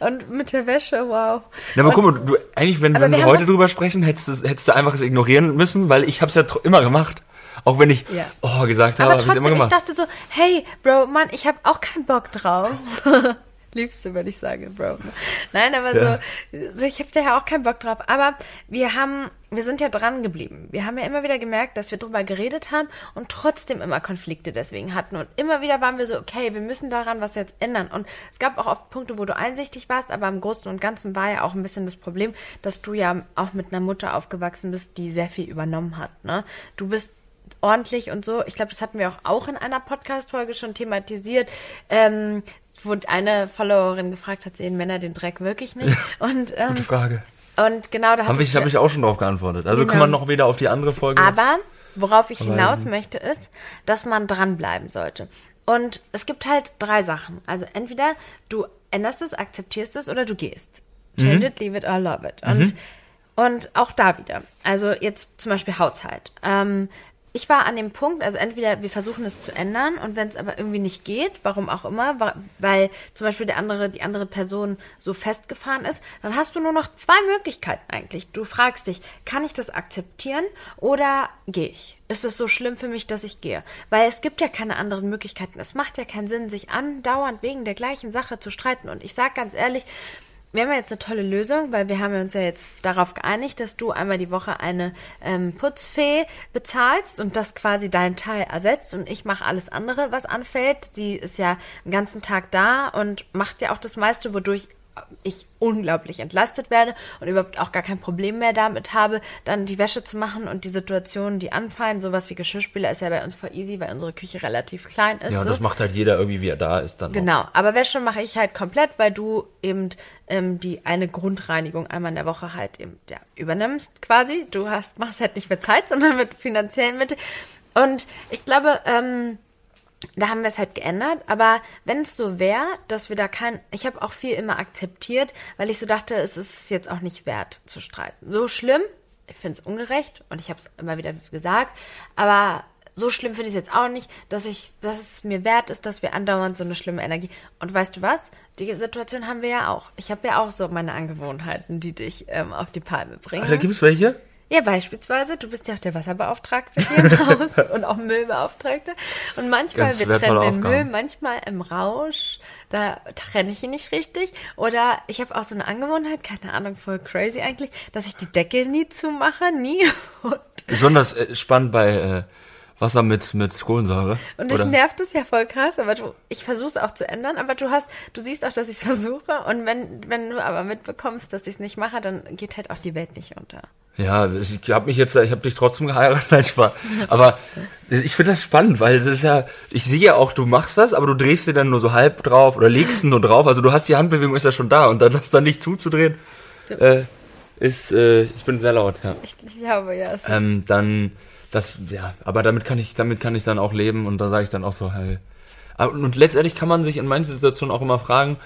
Und mit der Wäsche, wow. Na, aber Und- guck mal, du, eigentlich, wenn, wenn wir heute drüber sprechen, hättest du, hättest du einfach es ignorieren müssen, weil ich hab's ja tr- immer gemacht. Auch wenn ich Ja. oh gesagt habe, Aber habe ich immer trotzdem, ich gemacht. dachte so, hey, Bro, Mann, ich habe auch keinen Bock drauf. Liebst du, wenn ich sage, Bro. Nein, aber Ja. so, so, ich habe da ja auch keinen Bock drauf. Aber wir haben, wir sind ja dran geblieben. Wir haben ja immer wieder gemerkt, dass wir drüber geredet haben und trotzdem immer Konflikte deswegen hatten. Und immer wieder waren wir so, okay, wir müssen daran was jetzt ändern. Und es gab auch oft Punkte, wo du einsichtig warst, aber im Großen und Ganzen war ja auch ein bisschen das Problem, dass du ja auch mit einer Mutter aufgewachsen bist, die sehr viel übernommen hat. Ne? Du bist ordentlich und so. Ich glaube, das hatten wir auch, auch in einer Podcast-Folge schon thematisiert. Ähm, wo eine Followerin gefragt hat, sehen Männer den Dreck wirklich nicht? Und, ähm, Gute Frage. und genau da Habe ich, hab ich auch schon drauf geantwortet. Also Genau. kann man noch wieder auf die andere Folge. aber worauf ich hinaus möchte, ist, dass man dranbleiben sollte. Und es gibt halt drei Sachen. Also entweder du änderst es, akzeptierst es oder du gehst. Change it, leave it or love it. Und, und auch da wieder. Also jetzt zum Beispiel Haushalt. Ähm, ich war an dem Punkt, also entweder wir versuchen es zu ändern und wenn es aber irgendwie nicht geht, warum auch immer, weil zum Beispiel der andere, die andere Person so festgefahren ist, dann hast du nur noch zwei Möglichkeiten eigentlich. Du fragst dich, kann ich das akzeptieren oder gehe ich? Ist es so schlimm für mich, dass ich gehe? Weil es gibt ja keine anderen Möglichkeiten. Es macht ja keinen Sinn, sich andauernd wegen der gleichen Sache zu streiten. Und ich sag ganz ehrlich, wir haben ja jetzt eine tolle Lösung, weil wir haben uns ja jetzt darauf geeinigt, dass du einmal die Woche eine ähm, Putzfee bezahlst und das quasi dein Teil ersetzt und ich mache alles andere, was anfällt. Sie ist ja den ganzen Tag da und macht ja auch das meiste, wodurch ich unglaublich entlastet werde und überhaupt auch gar kein Problem mehr damit habe, dann die Wäsche zu machen und die Situationen, die anfallen, sowas wie Geschirrspüler ist ja bei uns voll easy, weil unsere Küche relativ klein ist. ja, so. das macht halt jeder irgendwie, wie er da ist dann. Genau, aber Wäsche mache ich halt komplett, weil du eben ähm, die eine Grundreinigung einmal in der Woche halt eben ja, übernimmst quasi. Du hast machst halt nicht mit Zeit, sondern mit finanziellen Mitteln. Und ich glaube, ähm, da haben wir es halt geändert. Aber wenn es so wäre, dass wir da kein, ich habe auch viel immer akzeptiert, weil ich so dachte, es ist jetzt auch nicht wert zu streiten. So schlimm, ich finde es ungerecht und ich habe es immer wieder gesagt, aber so schlimm finde ich es jetzt auch nicht, dass ich, dass es mir wert ist, dass wir andauernd so eine schlimme Energie. Und weißt du was? Die Situation haben wir ja auch. Ich habe ja auch so meine Angewohnheiten, die dich ähm, auf die Palme bringen. Ach, da gibt's welche? Ja, beispielsweise, du bist ja auch der Wasserbeauftragte hier im Haus und auch Müllbeauftragte. Und manchmal, Ganz wir trennen den Müll, Aufgaben. manchmal im Rausch, da trenne ich ihn nicht richtig. Oder ich habe auch so eine Angewohnheit, keine Ahnung, voll crazy eigentlich, dass ich die Decke nie zumache, nie. Und, Besonders äh, spannend bei äh, Wasser mit, mit Kohlensäure. und dich nervt es ja voll krass, aber du, ich versuche es auch zu ändern, aber du hast, du siehst auch, dass ich es versuche. Und wenn, wenn du aber mitbekommst, dass ich es nicht mache, dann geht halt auch die Welt nicht unter. Ja, ich habe mich jetzt, ich habe dich trotzdem geheiratet, nein, Spaß. Aber ich finde das spannend, weil das ist ja, ich sehe ja auch, du machst das, aber du drehst dir dann nur so halb drauf oder legst ihn nur drauf. Also du hast die Handbewegung ist ja schon da und dann das dann nicht zuzudrehen, äh, ist, äh, ich bin sehr laut, ja. Ich, ich glaube, ja. es- Ähm, dann, das, ja, aber damit kann ich, damit kann ich dann auch leben und da sage ich dann auch so, hey. Und letztendlich kann man sich in manchen Situationen auch immer fragen,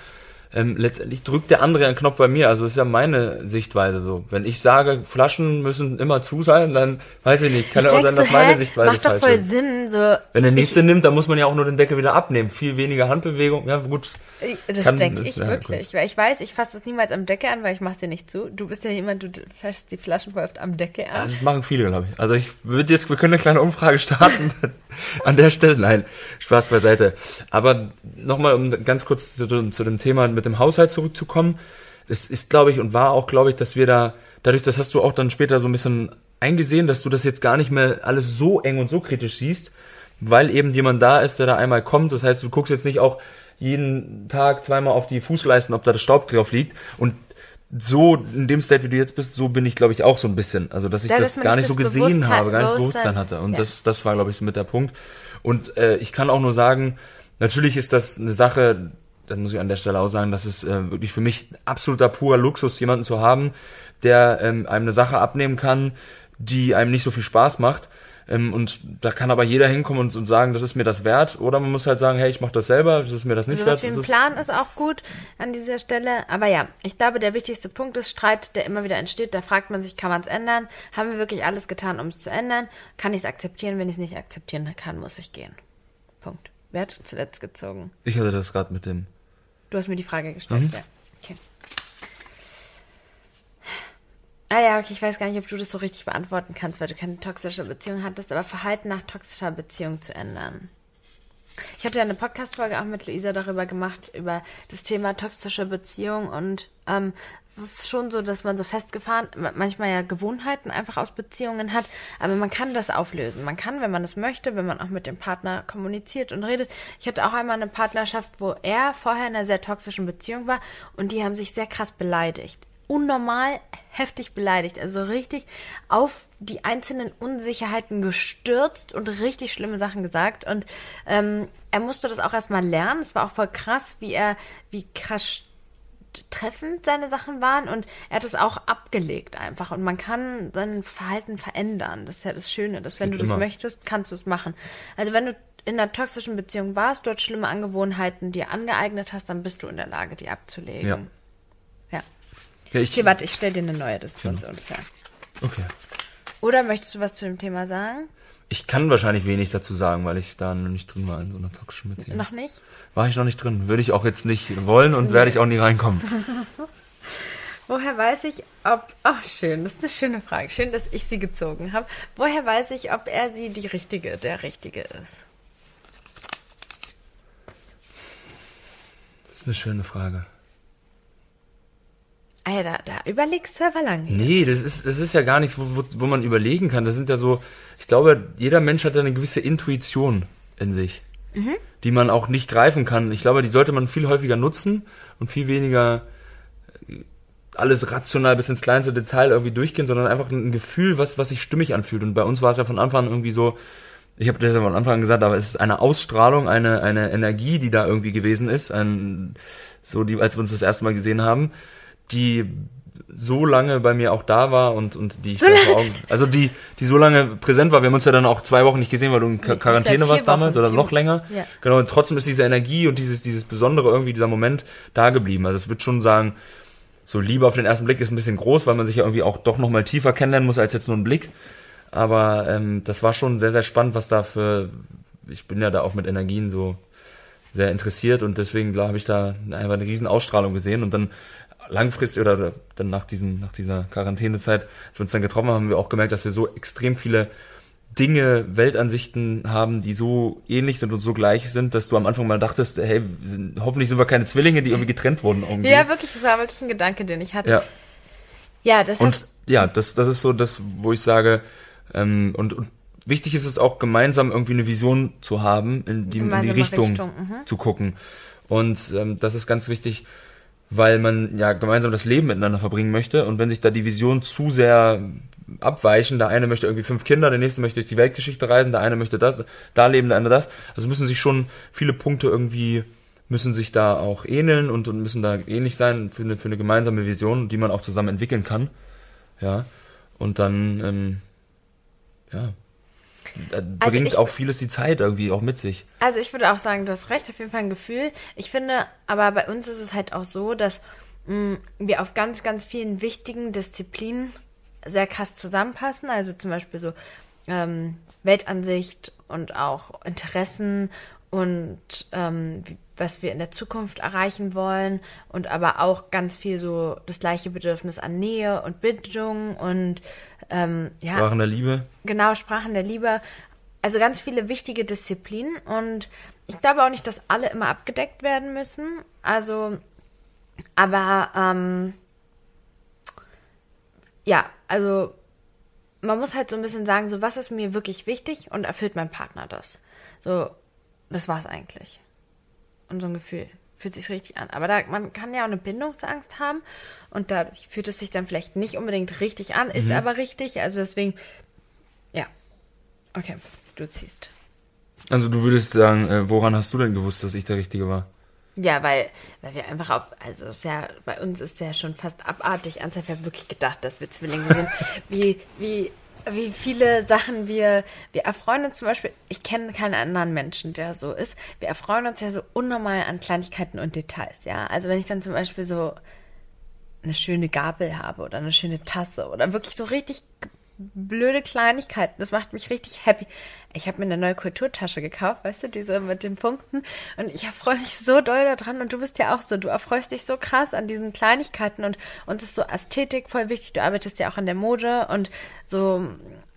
ähm, letztendlich drückt der andere einen Knopf bei mir. Also ist ja meine Sichtweise so. Wenn ich sage, Flaschen müssen immer zu sein, dann weiß ich nicht, kann Ich ja auch sein, dass so, meine hä, Sichtweise Macht doch falsch voll ist. Sinn, so. Wenn der nächste nimmt, dann muss man ja auch nur den Deckel wieder abnehmen. Viel weniger Handbewegung. Ja, gut. Ich- Das denke ich ja, wirklich, weil ich weiß, ich fasse das niemals am Decke an, weil ich mache dir nicht zu. Du bist ja jemand, du fährst die Flaschen voll oft am Decke an. Das machen viele, glaube ich. Also ich würde jetzt, wir können eine kleine Umfrage starten an der Stelle. Nein, Spaß beiseite. Aber nochmal, um ganz kurz zu, dem- zu dem Thema mit dem Haushalt zurückzukommen. Es ist, glaube ich, und war auch, glaube ich, dass wir da, dadurch, das hast du auch dann später so ein bisschen eingesehen, dass du das jetzt gar nicht mehr alles so eng und so kritisch siehst, weil eben jemand da ist, der da einmal kommt. Das heißt, du guckst jetzt nicht auch jeden Tag zweimal auf die Fußleisten, ob da das Staub drauf liegt. Und so in dem State, wie du jetzt bist, so bin ich, glaube ich, auch so ein bisschen. Also, dass ich Ja, das dass gar nicht so das gesehen Bewusstheit- habe, gar nicht das Bewusstsein- Bewusstsein hatte. Und Ja. das, das war, glaube ich, so mit der Punkt. Und äh, ich kann auch nur sagen, natürlich ist das eine Sache, dann muss ich an der Stelle auch sagen, dass es äh, wirklich für mich absoluter purer Luxus, jemanden zu haben, der ähm, einem eine Sache abnehmen kann, die einem nicht so viel Spaß macht. Ähm, und da kann aber jeder hinkommen und, und sagen, das ist mir das wert. Oder man muss halt sagen, hey, ich mache das selber, das ist mir das nicht Sowas wert. wie Das ein ist- Plan ist auch gut an dieser Stelle. Aber ja, ich glaube, der wichtigste Punkt ist Streit, der immer wieder entsteht. Da fragt man sich, kann man es ändern? Haben wir wirklich alles getan, um es zu ändern? Kann ich es akzeptieren? Wenn ich es nicht akzeptieren kann, muss ich gehen. Punkt. Wer hat zuletzt gezogen? Ich hatte das gerade mit dem. Du hast mir die Frage gestellt. Mhm. Ja. Okay. Ah ja, okay, ich weiß gar nicht, ob du das so richtig beantworten kannst, weil du keine toxische Beziehung hattest, aber Verhalten nach toxischer Beziehung zu ändern. Ich hatte ja eine Podcast-Folge auch mit Luisa darüber gemacht, über das Thema toxische Beziehung und ähm, es ist schon so, dass man so festgefahren, manchmal ja Gewohnheiten einfach aus Beziehungen hat, aber man kann das auflösen. Man kann, wenn man es möchte, wenn man auch mit dem Partner kommuniziert und redet. Ich hatte auch einmal eine Partnerschaft, wo er vorher in einer sehr toxischen Beziehung war und die haben sich sehr krass beleidigt unnormal heftig beleidigt, also richtig auf die einzelnen Unsicherheiten gestürzt und richtig schlimme Sachen gesagt. Und ähm, er musste das auch erstmal lernen. Es war auch voll krass, wie er, wie krass treffend seine Sachen waren und er hat es auch abgelegt einfach und man kann sein Verhalten verändern. Das ist ja das Schöne, dass wenn du das immer. möchtest, kannst du es machen. Also wenn du in einer toxischen Beziehung warst, dort schlimme Angewohnheiten dir angeeignet hast, dann bist du in der Lage, die abzulegen. Ja. Ja, ich, Okay, warte, ich stell dir eine neue, das ist sonst unfair. okay. Oder möchtest du was zu dem Thema sagen? Ich kann wahrscheinlich wenig dazu sagen, weil ich da noch nicht drin war in so einer toxischen Beziehung. Noch nicht? War ich noch nicht drin. Würde ich auch jetzt nicht wollen und werde ich auch nie reinkommen. Woher weiß ich, ob. Ach, schön, das ist eine schöne Frage. Schön, dass ich sie gezogen habe. Woher weiß ich, ob er sie die richtige, der richtige ist? Das ist eine schöne Frage. Ja, da, da überlegst du aber lange. Nee, das ist, das ist ja gar nichts, wo, wo, wo man überlegen kann. Das sind ja so, ich glaube, jeder Mensch hat ja eine gewisse Intuition in sich, die man auch nicht greifen kann. Ich glaube, die sollte man viel häufiger nutzen und viel weniger äh, alles rational bis ins kleinste Detail irgendwie durchgehen, sondern einfach ein Gefühl, was, was sich stimmig anfühlt. Und bei uns war es ja von Anfang an irgendwie so, ich habe das ja von Anfang an gesagt, aber es ist eine Ausstrahlung, eine, eine Energie, die da irgendwie gewesen ist, ein, so die, als wir uns das erste Mal gesehen haben, die so lange bei mir auch da war und, und die ich So Augen, also die, die so lange präsent war. Wir haben uns ja dann auch zwei Wochen nicht gesehen, weil du in Quar- Quarantäne warst vier damals Wochen. oder noch Wochen. länger. Ja. Genau, und trotzdem ist diese Energie und dieses, dieses Besondere irgendwie, dieser Moment da geblieben. Also es wird schon sagen, so Liebe auf den ersten Blick ist ein bisschen groß, weil man sich ja irgendwie auch doch nochmal tiefer kennenlernen muss als jetzt nur ein Blick. Aber ähm, das war schon sehr, sehr spannend, was da für, ich bin ja da auch mit Energien so sehr interessiert und deswegen glaube ich da einfach eine riesen Ausstrahlung gesehen und dann langfristig oder dann nach, diesen, nach dieser Quarantänezeit, als wir uns dann getroffen haben, haben wir auch gemerkt, dass wir so extrem viele Dinge, Weltansichten haben, die so ähnlich sind und so gleich sind, dass du am Anfang mal dachtest, hey, hoffentlich sind wir keine Zwillinge, die irgendwie getrennt wurden. Irgendwie. Ja, wirklich, das war wirklich ein Gedanke, den ich hatte. Ja. Ja, das Und heißt, ja, das, das ist so das, wo ich sage, ähm, und, und wichtig ist es auch, gemeinsam irgendwie eine Vision zu haben, in die, in die Richtung, Richtung, mhm. zu gucken. Und ähm, das ist ganz wichtig, weil man ja gemeinsam das Leben miteinander verbringen möchte. Und wenn sich da die Vision zu sehr abweichen, der eine möchte irgendwie fünf Kinder, der nächste möchte durch die Weltgeschichte reisen, der eine möchte das, da leben, der andere das. Also müssen sich schon viele Punkte irgendwie müssen sich da auch ähneln und, und müssen da ähnlich sein für eine, für eine gemeinsame Vision, die man auch zusammen entwickeln kann. Ja. Und dann, ähm, ja, da Also bringt ich- auch vieles die Zeit irgendwie auch mit sich. Also ich würde auch sagen, du hast recht, auf jeden Fall ein Gefühl. Ich finde, aber bei uns ist es halt auch so, dass mh, wir auf ganz, ganz vielen wichtigen Disziplinen sehr krass zusammenpassen. Also zum Beispiel so ähm, Weltansicht und auch Interessen und ähm, was wir in der Zukunft erreichen wollen und aber auch ganz viel so das gleiche Bedürfnis an Nähe und Bildung und ähm, ja, Sprachen der Liebe. genau, Sprachen der Liebe. Also ganz viele wichtige Disziplinen und ich glaube auch nicht, dass alle immer abgedeckt werden müssen. Also, aber ähm, ja, also man muss halt so ein bisschen sagen, so was ist mir wirklich wichtig und erfüllt mein Partner das. So, das war's eigentlich. Und so ein Gefühl fühlt sich richtig an. Aber da, man kann ja auch eine Bindungsangst haben und dadurch fühlt es sich dann vielleicht nicht unbedingt richtig an, ist aber richtig. Also deswegen, ja. Okay, du ziehst. Also du würdest sagen, äh, woran hast du denn gewusst, dass ich der Richtige war? Ja, weil, weil wir einfach auf, also ist ja, bei uns ist ja schon fast abartig. Ernsthaft, wir haben wirklich gedacht, dass wir Zwillinge sind. Wie, wie, wie viele Sachen wir, wir erfreuen uns zum Beispiel, ich kenne keinen anderen Menschen, der so ist. Wir erfreuen uns ja so unnormal an Kleinigkeiten und Details, ja. Also wenn ich dann zum Beispiel so eine schöne Gabel habe oder eine schöne Tasse oder wirklich so richtig blöde Kleinigkeiten. Das macht mich richtig happy. Ich habe mir eine neue Kulturtasche gekauft, weißt du, diese mit den Punkten. Und ich erfreue mich so doll daran. Und du bist ja auch so. Du erfreust dich so krass an diesen Kleinigkeiten. Und uns ist so Ästhetik voll wichtig. Du arbeitest ja auch an der Mode und so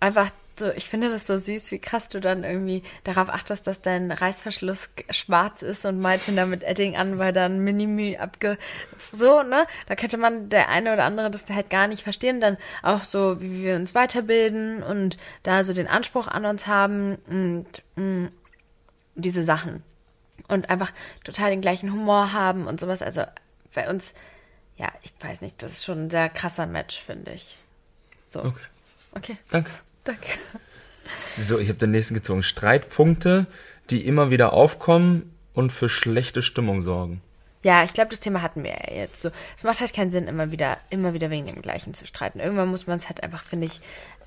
einfach so, ich finde das so süß, wie krass du dann irgendwie darauf achtest, dass dein Reißverschluss schwarz ist und malst ihn dann mit Edding an, weil dann Minimi abge... So, ne? Da könnte man, der eine oder andere, das halt gar nicht verstehen. Dann auch so, wie wir uns weiterbilden und da so den Anspruch an uns haben und mh, diese Sachen. Und einfach total den gleichen Humor haben und sowas. Also bei uns, ja, ich weiß nicht, das ist schon ein sehr krasser Match, finde ich. So. Okay, Okay, danke. Danke. So, ich habe den nächsten gezogen. Streitpunkte, die immer wieder aufkommen und für schlechte Stimmung sorgen. Ja, ich glaube, das Thema hatten wir ja jetzt so. Es macht halt keinen Sinn, immer wieder, immer wieder wegen dem Gleichen zu streiten. Irgendwann muss man es halt einfach, finde ich,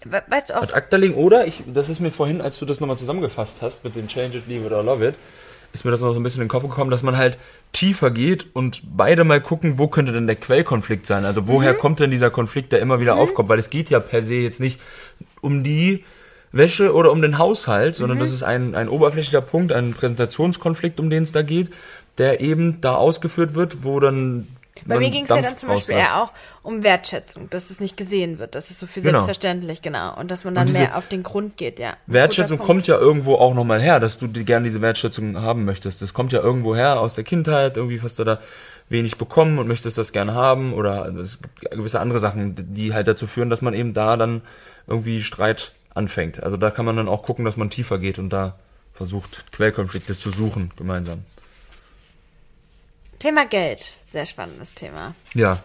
we- weißt du auch, Ad acta legen oder, ich, das ist mir vorhin, als du das nochmal zusammengefasst hast mit dem Change it, leave it or love it, ist mir das noch so ein bisschen in den Kopf gekommen, dass man halt tiefer geht und beide mal gucken, wo könnte denn der Quellkonflikt sein? Also woher kommt denn dieser Konflikt, der immer wieder aufkommt? Weil es geht ja per se jetzt nicht um die Wäsche oder um den Haushalt, sondern das ist ein, ein oberflächlicher Punkt, ein Präsentationskonflikt, um den es da geht, der eben da ausgeführt wird, wo dann bei mir ging es ja dann zum Beispiel rauslässt. eher auch um Wertschätzung, dass es nicht gesehen wird. Das ist so viel Genau. selbstverständlich, genau. Und dass man dann mehr auf den Grund geht, ja. Wertschätzung kommt ja irgendwo auch nochmal her, dass du die, gerne diese Wertschätzung haben möchtest. Das kommt ja irgendwo her aus der Kindheit, irgendwie hast du da wenig bekommen und möchtest das gerne haben oder es gibt gewisse andere Sachen, die halt dazu führen, dass man eben da dann irgendwie Streit anfängt. Also da kann man dann auch gucken, dass man tiefer geht und da versucht, Quellkonflikte zu suchen gemeinsam. Thema Geld, sehr spannendes Thema. Ja,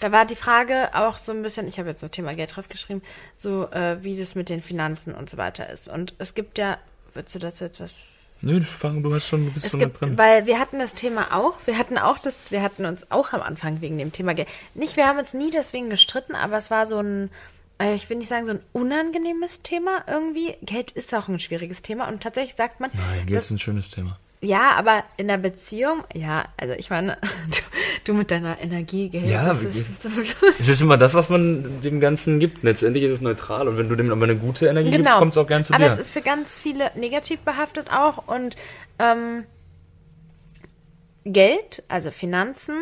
Da war die Frage auch so ein bisschen, ich habe jetzt so Thema Geld draufgeschrieben, so äh, wie das mit den Finanzen und so weiter ist. Und es gibt ja, willst du dazu jetzt was nö, fang, du hast schon, Es schon gibt, mit drin. weil wir hatten das Thema auch, wir hatten auch das, wir hatten uns auch am Anfang wegen dem Thema Geld. Nicht, wir haben uns nie deswegen gestritten, aber es war so ein, äh, ich will nicht sagen so ein unangenehmes Thema irgendwie. Geld ist auch ein schwieriges Thema und tatsächlich sagt man, Nein, Geld ist ein schönes Thema. Ja, aber in der Beziehung, ja, also ich meine, du, du mit deiner Energie, Geld, Ja, das, ist, das. Es ist immer das, was man dem Ganzen gibt. Letztendlich ist es neutral und wenn du dem aber eine gute Energie gibst, Genau. kommt es auch gern zu Aber dir. es ist für ganz viele negativ behaftet auch und ähm, Geld, also Finanzen,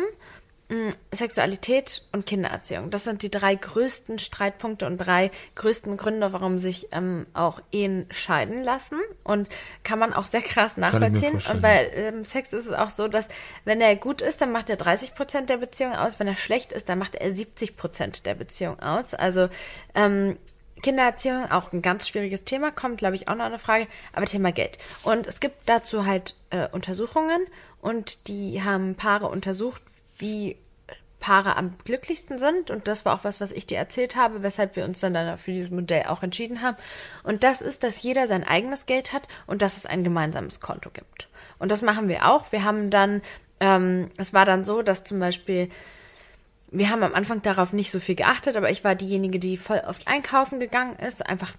Sexualität und Kindererziehung. Das sind die drei größten Streitpunkte und drei größten Gründe, warum sich ähm, auch Ehen scheiden lassen. Und kann man auch sehr krass nachvollziehen. Und bei ähm, Sex ist es auch so, dass wenn er gut ist, dann macht er 30 Prozent der Beziehung aus. Wenn er schlecht ist, dann macht er 70 Prozent der Beziehung aus. Also ähm, Kindererziehung, auch ein ganz schwieriges Thema, kommt, glaube ich, auch noch eine Frage, aber Thema Geld. Und es gibt dazu halt äh, Untersuchungen und die haben Paare untersucht, wie Paare am glücklichsten sind. Und das war auch was, was ich dir erzählt habe, weshalb wir uns dann, für dieses Modell auch entschieden haben. Und das ist, dass jeder sein eigenes Geld hat und dass es ein gemeinsames Konto gibt. Und das machen wir auch. Wir haben dann, ähm, es war dann so, dass zum Beispiel wir haben am Anfang darauf nicht so viel geachtet, aber ich war diejenige, die voll oft einkaufen gegangen ist, einfach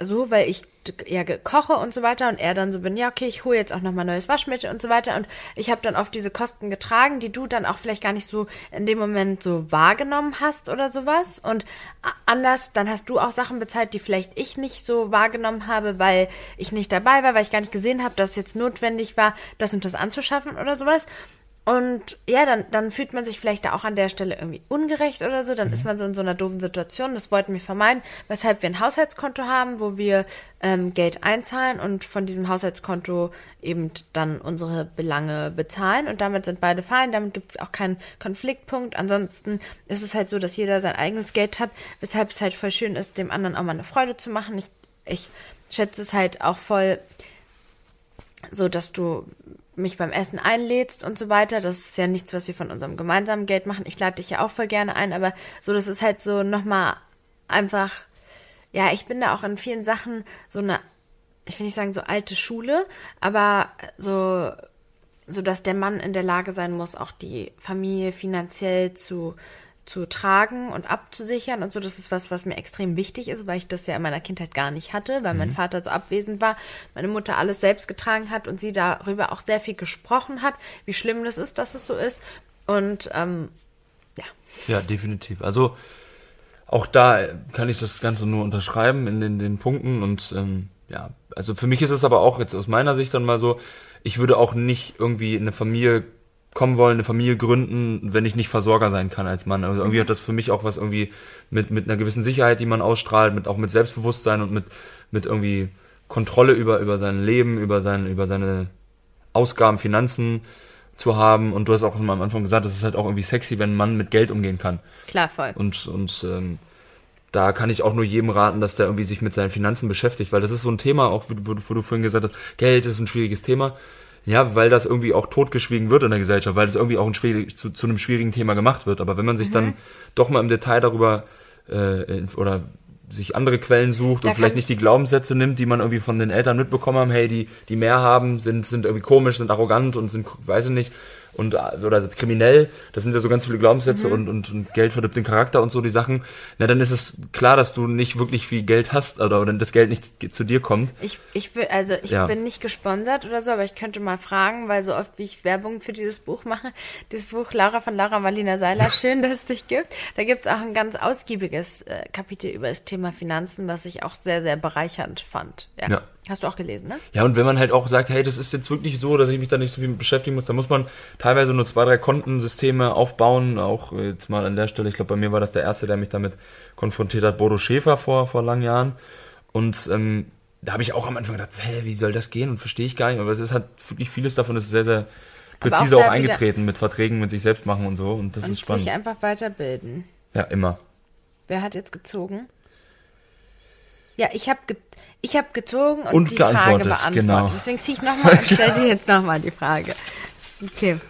so, weil ich ja koche und so weiter und er dann so bin, ja, okay, ich hole jetzt auch nochmal neues Waschmittel und so weiter. Und ich habe dann oft diese Kosten getragen, die du dann auch vielleicht gar nicht so in dem Moment so wahrgenommen hast oder sowas. Und anders, dann hast du auch Sachen bezahlt, die vielleicht ich nicht so wahrgenommen habe, weil ich nicht dabei war, weil ich gar nicht gesehen habe, dass es jetzt notwendig war, das und das anzuschaffen oder sowas und ja, dann, dann fühlt man sich vielleicht da auch an der Stelle irgendwie ungerecht oder so. Dann mhm. ist man so in so einer doofen Situation. Das wollten wir vermeiden, weshalb wir ein Haushaltskonto haben, wo wir ähm, Geld einzahlen und von diesem Haushaltskonto eben dann unsere Belange bezahlen. Und damit sind beide fein. Damit gibt es auch keinen Konfliktpunkt. Ansonsten ist es halt so, dass jeder sein eigenes Geld hat, weshalb es halt voll schön ist, dem anderen auch mal eine Freude zu machen. Ich, ich schätze es halt auch voll so, dass du mich beim Essen einlädst und so weiter. Das ist ja nichts, was wir von unserem gemeinsamen Geld machen. Ich lade dich ja auch voll gerne ein, aber so, das ist halt so nochmal einfach, ja, ich bin da auch in vielen Sachen so eine, ich will nicht sagen so alte Schule, aber so, so dass der Mann in der Lage sein muss, auch die Familie finanziell zu zu tragen und abzusichern und so. Das ist was, was mir extrem wichtig ist, weil ich das ja in meiner Kindheit gar nicht hatte, weil mhm. mein Vater so abwesend war, meine Mutter alles selbst getragen hat und sie darüber auch sehr viel gesprochen hat, wie schlimm das ist, dass es so ist. Und ähm, ja. Ja, definitiv. Also auch da kann ich das Ganze nur unterschreiben in den, den Punkten und ähm, ja, also für mich ist es aber auch jetzt aus meiner Sicht dann mal so, ich würde auch nicht irgendwie eine Familie kommen wollen, eine Familie gründen, wenn ich nicht Versorger sein kann als Mann. Also irgendwie mhm. hat das für mich auch was irgendwie mit, mit einer gewissen Sicherheit, die man ausstrahlt, mit auch mit Selbstbewusstsein und mit, mit irgendwie Kontrolle über, über sein Leben, über sein, über seine Ausgaben, Finanzen zu haben. Und du hast auch am Anfang gesagt, es ist halt auch irgendwie sexy, wenn ein Mann mit Geld umgehen kann. Klar, voll. Und, und ähm, da kann ich auch nur jedem raten, dass der irgendwie sich mit seinen Finanzen beschäftigt, weil das ist so ein Thema, auch wo, wo du vorhin gesagt hast, Geld ist ein schwieriges Thema. Ja, weil das irgendwie auch totgeschwiegen wird in der Gesellschaft, weil das irgendwie auch ein schwierig, zu, zu einem schwierigen Thema gemacht wird. Aber wenn man sich mhm. dann doch mal im Detail darüber äh, oder sich andere Quellen sucht da und vielleicht nicht die Glaubenssätze nimmt, die man irgendwie von den Eltern mitbekommen haben, hey, die, die mehr haben, sind, sind irgendwie komisch, sind arrogant und sind, weiß ich nicht, und oder kriminell, das sind ja so ganz viele Glaubenssätze mhm. und, und, und Geld verdirbt den Charakter und so die Sachen, na dann ist es klar, dass du nicht wirklich viel Geld hast oder, oder das Geld nicht zu dir kommt. Ich, ich will, also ich ja. bin nicht gesponsert oder so, aber ich könnte mal fragen, weil so oft wie ich Werbung für dieses Buch mache, dieses Buch Laura von Laura Marlina Seiler, schön, dass es dich gibt. Da gibt es auch ein ganz ausgiebiges äh, Kapitel über das Thema Finanzen, was ich auch sehr, sehr bereichernd fand. ja. ja. Hast du auch gelesen, ne? Ja, und wenn man halt auch sagt, hey, das ist jetzt wirklich so, dass ich mich da nicht so viel mit beschäftigen muss, dann muss man teilweise nur zwei, drei Kontensysteme aufbauen. Auch jetzt mal an der Stelle, ich glaube, bei mir war das der erste, der mich damit konfrontiert hat, Bodo Schäfer vor, vor langen Jahren. Und ähm, da habe ich auch am Anfang gedacht, hä, wie soll das gehen? Und verstehe ich gar nicht. Aber es ist halt wirklich vieles davon ist sehr, sehr präzise auch, auch eingetreten mit Verträgen mit sich selbst machen und so. Und das und ist spannend. sich einfach weiterbilden. Ja, immer. Wer hat jetzt gezogen? Ja, ich habe ge ich hab gezogen und, und die Frage beantwortet. Genau. Deswegen ziehe ich nochmal und stelle dir jetzt nochmal die Frage. Okay.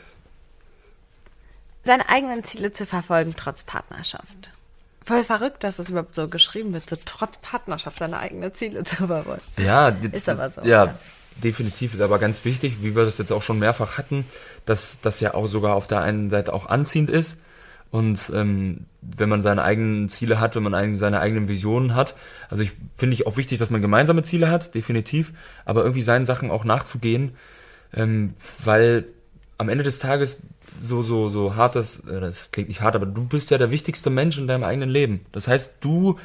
Seine eigenen Ziele zu verfolgen, trotz Partnerschaft. Voll verrückt, dass das überhaupt so geschrieben wird, so trotz Partnerschaft seine eigenen Ziele zu verfolgen. Ja, ist aber so. Ja, ja, definitiv ist aber ganz wichtig, wie wir das jetzt auch schon mehrfach hatten, dass das ja auch sogar auf der einen Seite auch anziehend ist und ähm, wenn man seine eigenen Ziele hat, wenn man ein, seine eigenen Visionen hat. Also ich finde ich auch wichtig, dass man gemeinsame Ziele hat, definitiv, aber irgendwie seinen Sachen auch nachzugehen, ähm, weil am Ende des Tages so so so hart das, äh, das klingt nicht hart, aber du bist ja der wichtigste Mensch in deinem eigenen Leben. Das heißt, du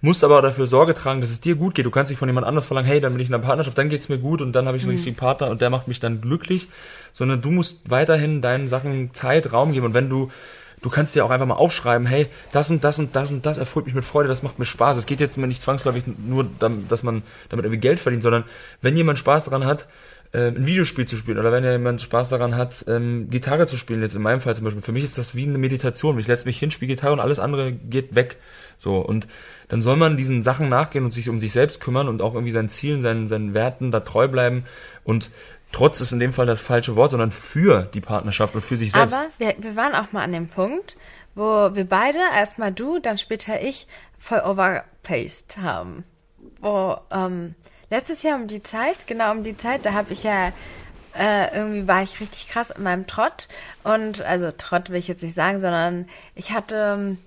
musst aber dafür Sorge tragen, dass es dir gut geht. Du kannst nicht von jemand anders verlangen, hey, dann bin ich in einer Partnerschaft, dann geht's mir gut und dann habe ich einen mhm. richtigen Partner und der macht mich dann glücklich, sondern du musst weiterhin deinen Sachen Zeit, Raum geben und wenn du du kannst dir auch einfach mal aufschreiben, hey, das und das und das und das erfüllt mich mit Freude, das macht mir Spaß. Es geht jetzt immer nicht zwangsläufig nur, dass man damit irgendwie Geld verdient, sondern wenn jemand Spaß daran hat, äh, ein Videospiel zu spielen oder wenn jemand Spaß daran hat, ähm, Gitarre zu spielen, jetzt in meinem Fall zum Beispiel, für mich ist das wie eine Meditation. Ich setze mich hin, spiele Gitarre und alles andere geht weg. So, und dann soll man diesen Sachen nachgehen und sich um sich selbst kümmern und auch irgendwie seinen Zielen, seinen, seinen Werten da treu bleiben und trotz ist in dem Fall das falsche Wort, sondern für die Partnerschaft und für sich selbst. Aber wir, wir waren auch mal an dem Punkt, wo wir beide, erstmal du, dann später ich, voll overpaced haben. Wo, ähm, letztes Jahr um die Zeit, genau um die Zeit, da habe ich ja äh, irgendwie war ich richtig krass in meinem Trott und also Trott will ich jetzt nicht sagen, sondern ich hatte ähm,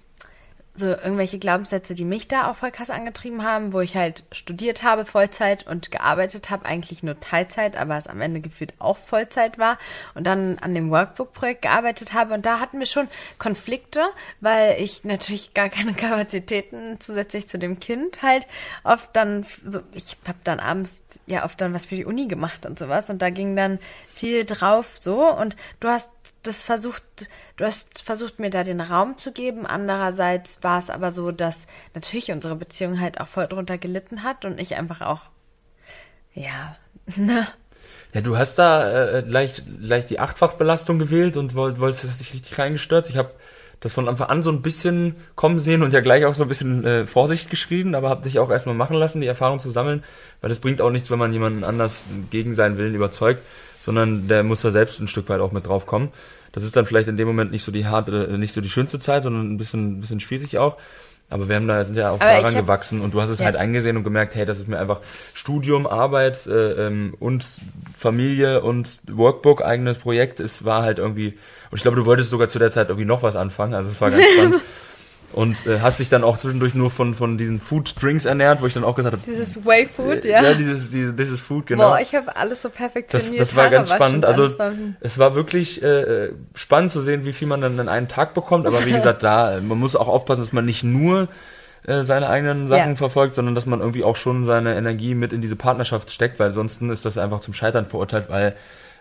so irgendwelche Glaubenssätze, die mich da auch voll krass angetrieben haben, wo ich halt studiert habe Vollzeit und gearbeitet habe, eigentlich nur Teilzeit, aber es am Ende gefühlt auch Vollzeit war und dann an dem Workbook-Projekt gearbeitet habe. Und da hatten wir schon Konflikte, weil ich natürlich gar keine Kapazitäten zusätzlich zu dem Kind halt oft dann so, ich habe dann abends ja oft dann was für die Uni gemacht und sowas. Und da ging dann viel drauf so und du hast das versucht, du hast versucht, mir da den Raum zu geben. Andererseits war es aber so, dass natürlich unsere Beziehung halt auch voll drunter gelitten hat und ich einfach auch, ja, ne. Ja, du hast da äh, leicht, leicht die Achtfachbelastung gewählt und wollt, wolltest das nicht richtig reingestürzt. Ich habe das von Anfang an so ein bisschen kommen sehen und ja gleich auch so ein bisschen äh, Vorsicht geschrieben, aber habe dich auch erstmal machen lassen, die Erfahrung zu sammeln, weil das bringt auch nichts, wenn man jemanden anders gegen seinen Willen überzeugt sondern der muss da selbst ein Stück weit auch mit drauf kommen. Das ist dann vielleicht in dem Moment nicht so die harte, nicht so die schönste Zeit, sondern ein bisschen, ein bisschen schwierig auch. Aber wir haben da sind ja auch Aber daran hab, gewachsen und du hast es ja. halt eingesehen und gemerkt, hey, das ist mir einfach Studium, Arbeit äh, ähm, und Familie und Workbook, eigenes Projekt. Es war halt irgendwie, und ich glaube, du wolltest sogar zu der Zeit irgendwie noch was anfangen, also es war ganz spannend. Und äh, hast dich dann auch zwischendurch nur von, von diesen Food Drinks ernährt, wo ich dann auch gesagt habe. Dieses Way Food, äh, ja. Ja, dieses, dieses, dieses Food, genau. Boah, ich habe alles so perfektioniert. Das, das war ganz spannend. Also es war wirklich äh, spannend zu sehen, wie viel man dann in einen Tag bekommt. Aber wie gesagt, da, man muss auch aufpassen, dass man nicht nur äh, seine eigenen Sachen ja. verfolgt, sondern dass man irgendwie auch schon seine Energie mit in diese Partnerschaft steckt, weil ansonsten ist das einfach zum Scheitern verurteilt, weil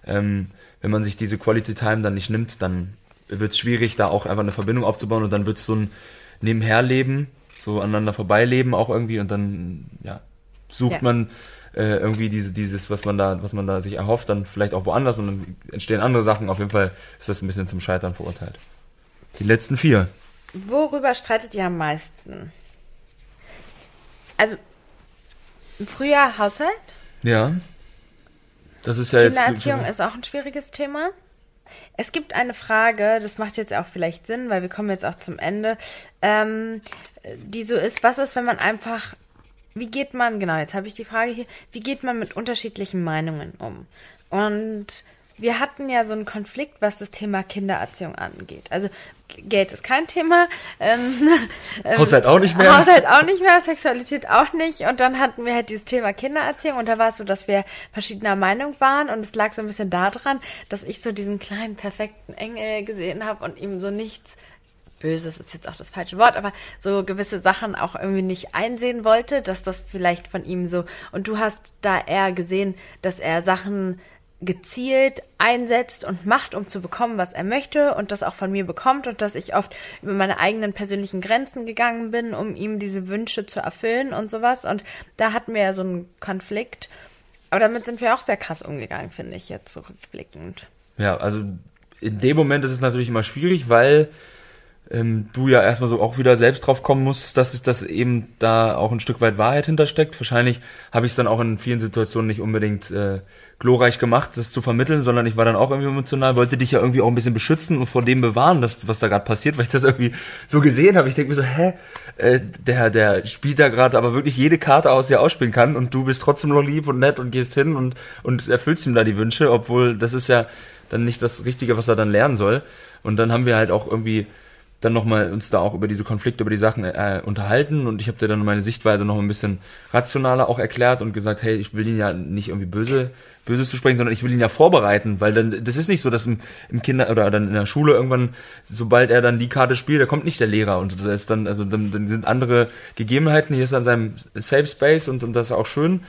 ähm, wenn man sich diese Quality Time dann nicht nimmt, dann wird es schwierig, da auch einfach eine Verbindung aufzubauen und dann wird es so ein nebenher leben, so aneinander vorbeileben auch irgendwie und dann ja, sucht ja. man äh, irgendwie diese, dieses, was man da, was man da sich erhofft, dann vielleicht auch woanders und dann entstehen andere Sachen. Auf jeden Fall ist das ein bisschen zum Scheitern verurteilt. Die letzten vier. Worüber streitet ihr am meisten? Also im Frühjahr Haushalt? Ja. Das ist ja Kindererziehung jetzt. ist auch ein schwieriges Thema. Es gibt eine Frage, das macht jetzt auch vielleicht Sinn, weil wir kommen jetzt auch zum Ende, ähm, die so ist, was ist, wenn man einfach, wie geht man, genau, jetzt habe ich die Frage hier, wie geht man mit unterschiedlichen Meinungen um? Und wir hatten ja so einen Konflikt, was das Thema Kindererziehung angeht. Also Geld ist kein Thema. Ähm, ähm, Haushalt auch nicht mehr. Haushalt auch nicht mehr, Sexualität auch nicht. Und dann hatten wir halt dieses Thema Kindererziehung und da war es so, dass wir verschiedener Meinung waren und es lag so ein bisschen daran, dass ich so diesen kleinen, perfekten Engel gesehen habe und ihm so nichts Böses ist jetzt auch das falsche Wort, aber so gewisse Sachen auch irgendwie nicht einsehen wollte, dass das vielleicht von ihm so und du hast da eher gesehen, dass er Sachen gezielt einsetzt und macht, um zu bekommen, was er möchte und das auch von mir bekommt und dass ich oft über meine eigenen persönlichen Grenzen gegangen bin, um ihm diese Wünsche zu erfüllen und sowas. Und da hatten wir ja so einen Konflikt. Aber damit sind wir auch sehr krass umgegangen, finde ich jetzt zurückblickend. Ja, also in dem Moment ist es natürlich immer schwierig, weil ähm, du ja erstmal so auch wieder selbst drauf kommen musst, dass es das eben da auch ein Stück weit Wahrheit hintersteckt. Wahrscheinlich habe ich es dann auch in vielen Situationen nicht unbedingt äh, glorreich gemacht, das zu vermitteln, sondern ich war dann auch irgendwie emotional, wollte dich ja irgendwie auch ein bisschen beschützen und vor dem bewahren, dass, was da gerade passiert, weil ich das irgendwie so gesehen habe. Ich denke mir so, hä, äh, der, der spielt da gerade aber wirklich jede Karte aus, die er ausspielen kann und du bist trotzdem noch lieb und nett und gehst hin und, und erfüllst ihm da die Wünsche, obwohl das ist ja dann nicht das Richtige, was er dann lernen soll. Und dann haben wir halt auch irgendwie dann nochmal uns da auch über diese Konflikte, über die Sachen äh, unterhalten. Und ich habe dir dann meine Sichtweise noch ein bisschen rationaler auch erklärt und gesagt, hey, ich will ihn ja nicht irgendwie böse, böses zu sprechen, sondern ich will ihn ja vorbereiten, weil dann, das ist nicht so, dass im, im Kinder- oder dann in der Schule irgendwann, sobald er dann die Karte spielt, da kommt nicht der Lehrer und das ist dann, also dann, dann sind andere Gegebenheiten, hier ist dann seinem Safe Space und, und das ist auch schön.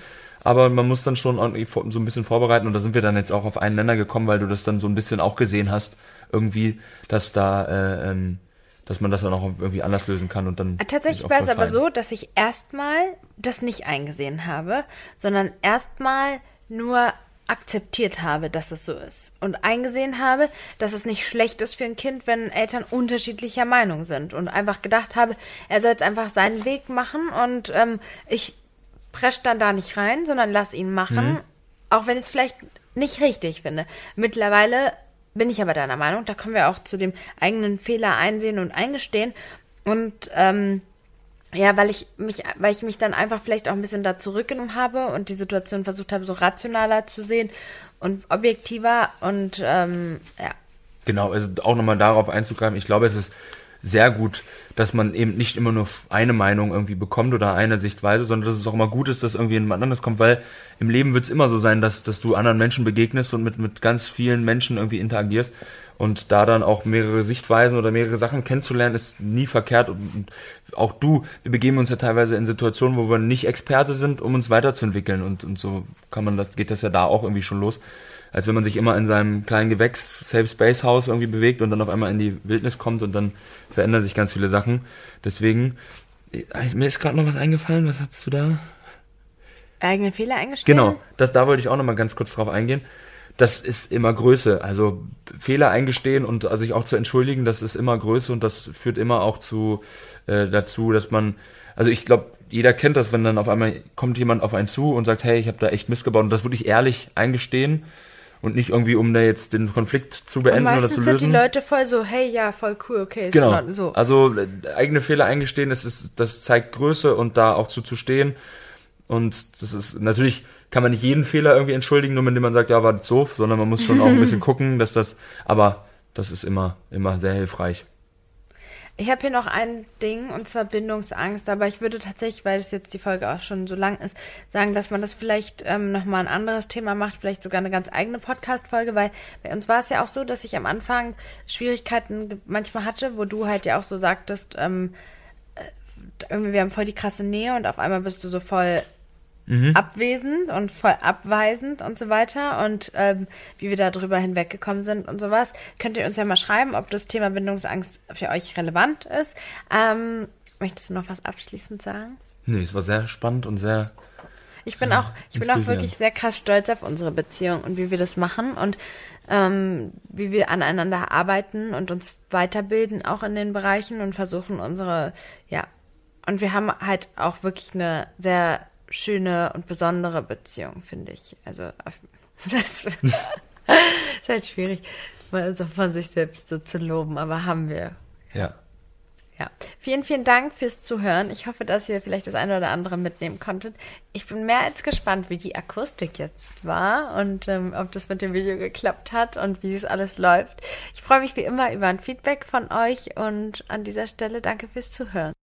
Aber man muss dann schon so ein bisschen vorbereiten. Und da sind wir dann jetzt auch auf einen Nenner gekommen, weil du das dann so ein bisschen auch gesehen hast, irgendwie, dass da, äh, ähm, dass man das dann auch irgendwie anders lösen kann und dann. Äh, tatsächlich war es aber so, dass ich erstmal das nicht eingesehen habe, sondern erstmal nur akzeptiert habe, dass es so ist und eingesehen habe, dass es nicht schlecht ist für ein Kind, wenn Eltern unterschiedlicher Meinung sind und einfach gedacht habe, er soll jetzt einfach seinen Weg machen und ähm, ich presch dann da nicht rein, sondern lass ihn machen, mhm. auch wenn ich es vielleicht nicht richtig finde. Mittlerweile bin ich aber deiner Meinung, da können wir auch zu dem eigenen Fehler einsehen und eingestehen und ähm, ja, weil ich mich, weil ich mich dann einfach vielleicht auch ein bisschen da zurückgenommen habe und die Situation versucht habe, so rationaler zu sehen und objektiver und ähm, ja. Genau, also auch nochmal darauf einzugreifen. Ich glaube, es ist sehr gut, dass man eben nicht immer nur eine Meinung irgendwie bekommt oder eine Sichtweise, sondern dass es auch immer gut ist, dass irgendwie jemand anderes kommt, weil im Leben wird es immer so sein, dass, dass du anderen Menschen begegnest und mit, mit ganz vielen Menschen irgendwie interagierst und da dann auch mehrere Sichtweisen oder mehrere Sachen kennenzulernen, ist nie verkehrt. Und auch du, wir begeben uns ja teilweise in Situationen, wo wir nicht Experte sind, um uns weiterzuentwickeln. Und, und so kann man das, geht das ja da auch irgendwie schon los. Als wenn man sich immer in seinem kleinen Gewächs, Safe Space Haus irgendwie bewegt und dann auf einmal in die Wildnis kommt und dann verändern sich ganz viele Sachen. Deswegen, äh, mir ist gerade noch was eingefallen. Was hattest du da? Eigene Fehler eingestehen? Genau, das, da wollte ich auch noch mal ganz kurz drauf eingehen das ist immer Größe. Also Fehler eingestehen und sich auch zu entschuldigen, das ist immer Größe und das führt immer auch zu äh, dazu, dass man, also ich glaube, jeder kennt das, wenn dann auf einmal kommt jemand auf einen zu und sagt, hey, ich habe da echt missgebaut und das würde ich ehrlich eingestehen und nicht irgendwie, um da jetzt den Konflikt zu beenden oder zu lösen. sind die Leute voll so, hey, ja, voll cool, okay, ist genau. so. Also äh, eigene Fehler eingestehen, das ist, das zeigt Größe und da auch zu, zu stehen und das ist natürlich kann man nicht jeden Fehler irgendwie entschuldigen, nur indem man sagt, ja, war doof, sondern man muss schon auch ein bisschen gucken, dass das, aber das ist immer, immer sehr hilfreich. Ich habe hier noch ein Ding, und zwar Bindungsangst, aber ich würde tatsächlich, weil das jetzt die Folge auch schon so lang ist, sagen, dass man das vielleicht ähm, nochmal ein anderes Thema macht, vielleicht sogar eine ganz eigene Podcast-Folge, weil bei uns war es ja auch so, dass ich am Anfang Schwierigkeiten manchmal hatte, wo du halt ja auch so sagtest, ähm, äh, irgendwie wir haben voll die krasse Nähe und auf einmal bist du so voll mhm. abwesend und voll abweisend und so weiter und ähm, wie wir da drüber hinweggekommen sind und sowas. Könnt ihr uns ja mal schreiben, ob das Thema Bindungsangst für euch relevant ist. Ähm, möchtest du noch was abschließend sagen? Nee, es war sehr spannend und sehr. Ich bin auch, ich bin auch wirklich sehr krass stolz auf unsere Beziehung und wie wir das machen und ähm, wie wir aneinander arbeiten und uns weiterbilden, auch in den Bereichen und versuchen unsere, ja, und wir haben halt auch wirklich eine sehr schöne und besondere Beziehung, finde ich. Also das ist halt schwierig, mal so von sich selbst so zu loben, aber haben wir. Ja. Ja. Vielen, vielen Dank fürs Zuhören. Ich hoffe, dass ihr vielleicht das eine oder andere mitnehmen konntet. Ich bin mehr als gespannt, wie die Akustik jetzt war und ähm, ob das mit dem Video geklappt hat und wie es alles läuft. Ich freue mich wie immer über ein Feedback von euch und an dieser Stelle danke fürs Zuhören.